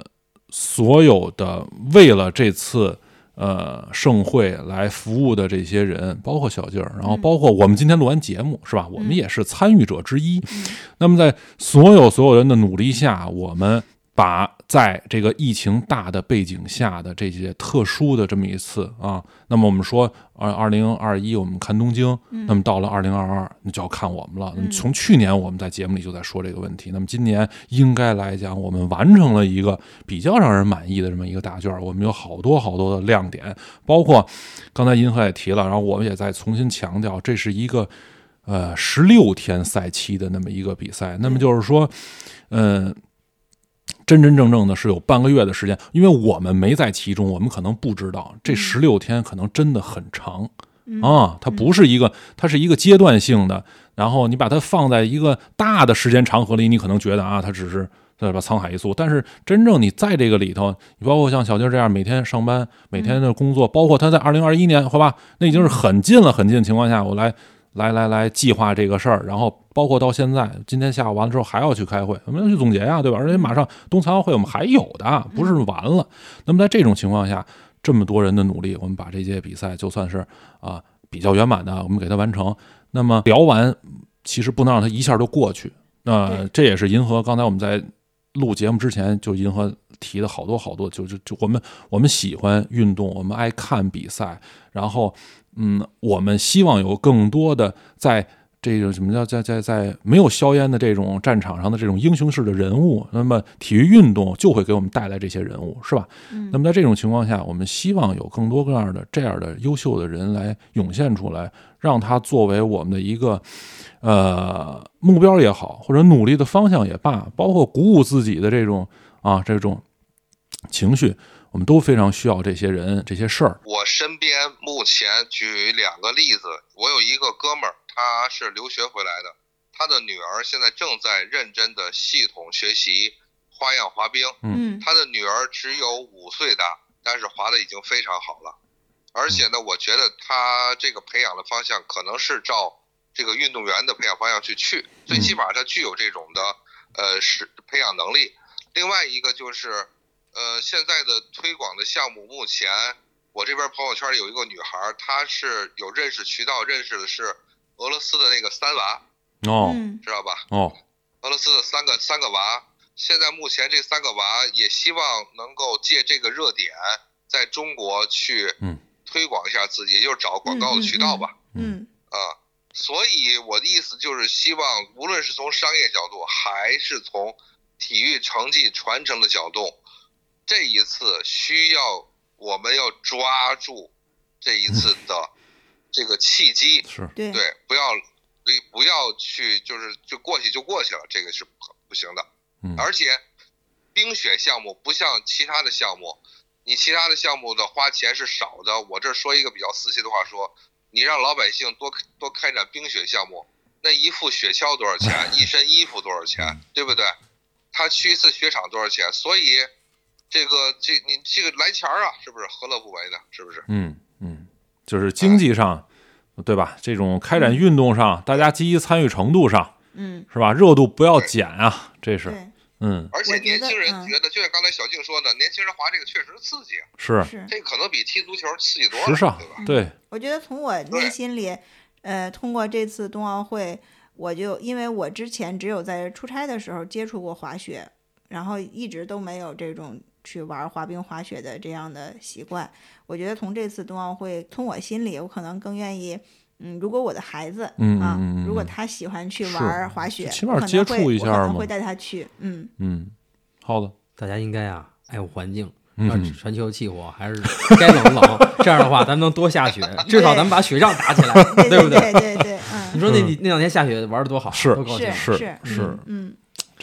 所有的为了这次呃盛会来服务的这些人，包括小静儿，然后嗯包括我们今天录完节目是吧？我们嗯也是参与者之一。嗯那么在所有所有人的努力下，我们把在这个疫情大的背景下的这些特殊的这么一次啊，那么我们说二二零二一我们看东京，嗯那么到了二零二二，那就要看我们了。那么嗯从去年我们在节目里就在说这个问题，那么今年应该来讲，我们完成了一个比较让人满意的这么一个大卷儿，我们有好多好多的亮点，包括刚才银河也提了，然后我们也在重新强调，这是一个呃十六天赛期的那么一个比赛，那么就是说，嗯、真真正正的是有半个月的时间，因为我们没在其中，我们可能不知道这嗯十六天可能真的很长。嗯啊，它不是一个，它是一个阶段性的。然后你把它放在一个大的时间长河里，你可能觉得啊，它只是对吧沧海一粟。但是真正你在这个里头，你包括像小金这样每天上班、每天的工作，包括他在二零二一年，好吧，那已经是很近了、很近的情况下，我来来来来计划这个事儿，然后包括到现在，今天下午完了之后还要去开会，我们要去总结呀，对吧？而且马上冬残奥会我们还有的，不是完了。那么在这种情况下，这么多人的努力，我们把这届比赛就算是啊比较圆满的，我们给它完成。那么聊完，其实不能让它一下就过去。那、这也是银河刚才我们在录节目之前，就银河提的好多好多，就就就我们我们喜欢运动，我们爱看比赛，然后嗯，我们希望有更多的在。这种什么叫在在在没有硝烟的这种战场上的这种英雄式的人物，那么体育运动就会给我们带来这些人物，是吧？嗯那么在这种情况下，我们希望有更多各样的这样的优秀的人来涌现出来，让他作为我们的一个呃目标也好，或者努力的方向也罢，包括鼓舞自己的这种啊这种情绪，我们都非常需要这些人这些事儿。我身边目前举两个例子，我有一个哥们儿，他是留学回来的，他的女儿现在正在认真的系统学习花样滑冰。嗯他的女儿只有五岁大，但是滑的已经非常好了。而且呢，我觉得他这个培养的方向可能是照这个运动员的培养方向去去，最起码他具有这种的呃是培养能力。另外一个就是呃现在的推广的项目，目前我这边朋友圈里有一个女孩，她是有认识渠道，认识的是俄罗斯的那个三娃，哦嗯知道吧？哦，俄罗斯的三个三个娃，现在目前这三个娃也希望能够借这个热点，在中国去嗯推广一下自己，也就是找广告的渠道吧。嗯啊，所以我的意思就是希望，无论是从商业角度，还是从体育成绩传承的角度，这一次需要我们要抓住这一次的这个契机，是对对，不要不不要去就是就过去就过去了，这个是不不行的。嗯而且冰雪项目不像其他的项目，你其他的项目的花钱是少的。我这儿说一个比较私心的话说，你让老百姓多多开展冰雪项目，那一副雪橇多少钱？一身衣服多少钱？对不对？他去一次雪场多少钱？所以这个这你这个来钱儿啊，是不是何乐不为呢？是不是？嗯嗯，就是经济上，对吧？这种开展运动上，大家积极参与程度上，嗯，是吧？热度不要减啊，这是，嗯，而且年轻人嗯觉得，就像刚才小静说的，年轻人滑这个确实刺激啊，是是。这可能比踢足球刺激多了，时尚对吧？，对，我觉得从我内心里，呃，通过这次冬奥会，我就因为我之前只有在出差的时候接触过滑雪，然后一直都没有这种去玩滑冰、滑雪的这样的习惯。我觉得从这次冬奥会，从我心里，我可能更愿意。嗯，如果我的孩子，啊嗯嗯嗯，如果嗯他喜欢去玩滑雪，起码接触会一下嘛我可能会带他去。嗯，嗯，好的，大家应该啊爱护环境，嗯啊，全球气候还是该冷冷，这样的话咱们能多下雪，至少咱们把雪仗打起来，对对不对对对，嗯，你说那那两天下雪玩的多好，是多高兴是。是是是嗯，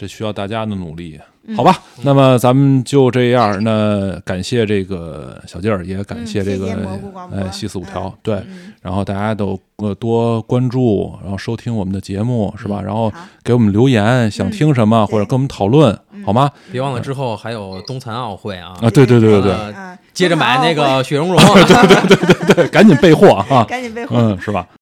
这需要大家的努力，嗯好吧？那么咱们就这样，那感谢这个小劲儿，也感嗯谢这个谢谢蘑菇广播哎西四五条嗯，对，嗯然后大家都呃多关注，然后收听我们的节目，是吧？然后给我们留言，想听什么嗯或者跟我们讨论，好吗？别忘了之后还有冬残奥会啊，啊，对对对对对接着买那个雪绒绒。对，赶紧备货啊！赶紧备货。嗯，是吧？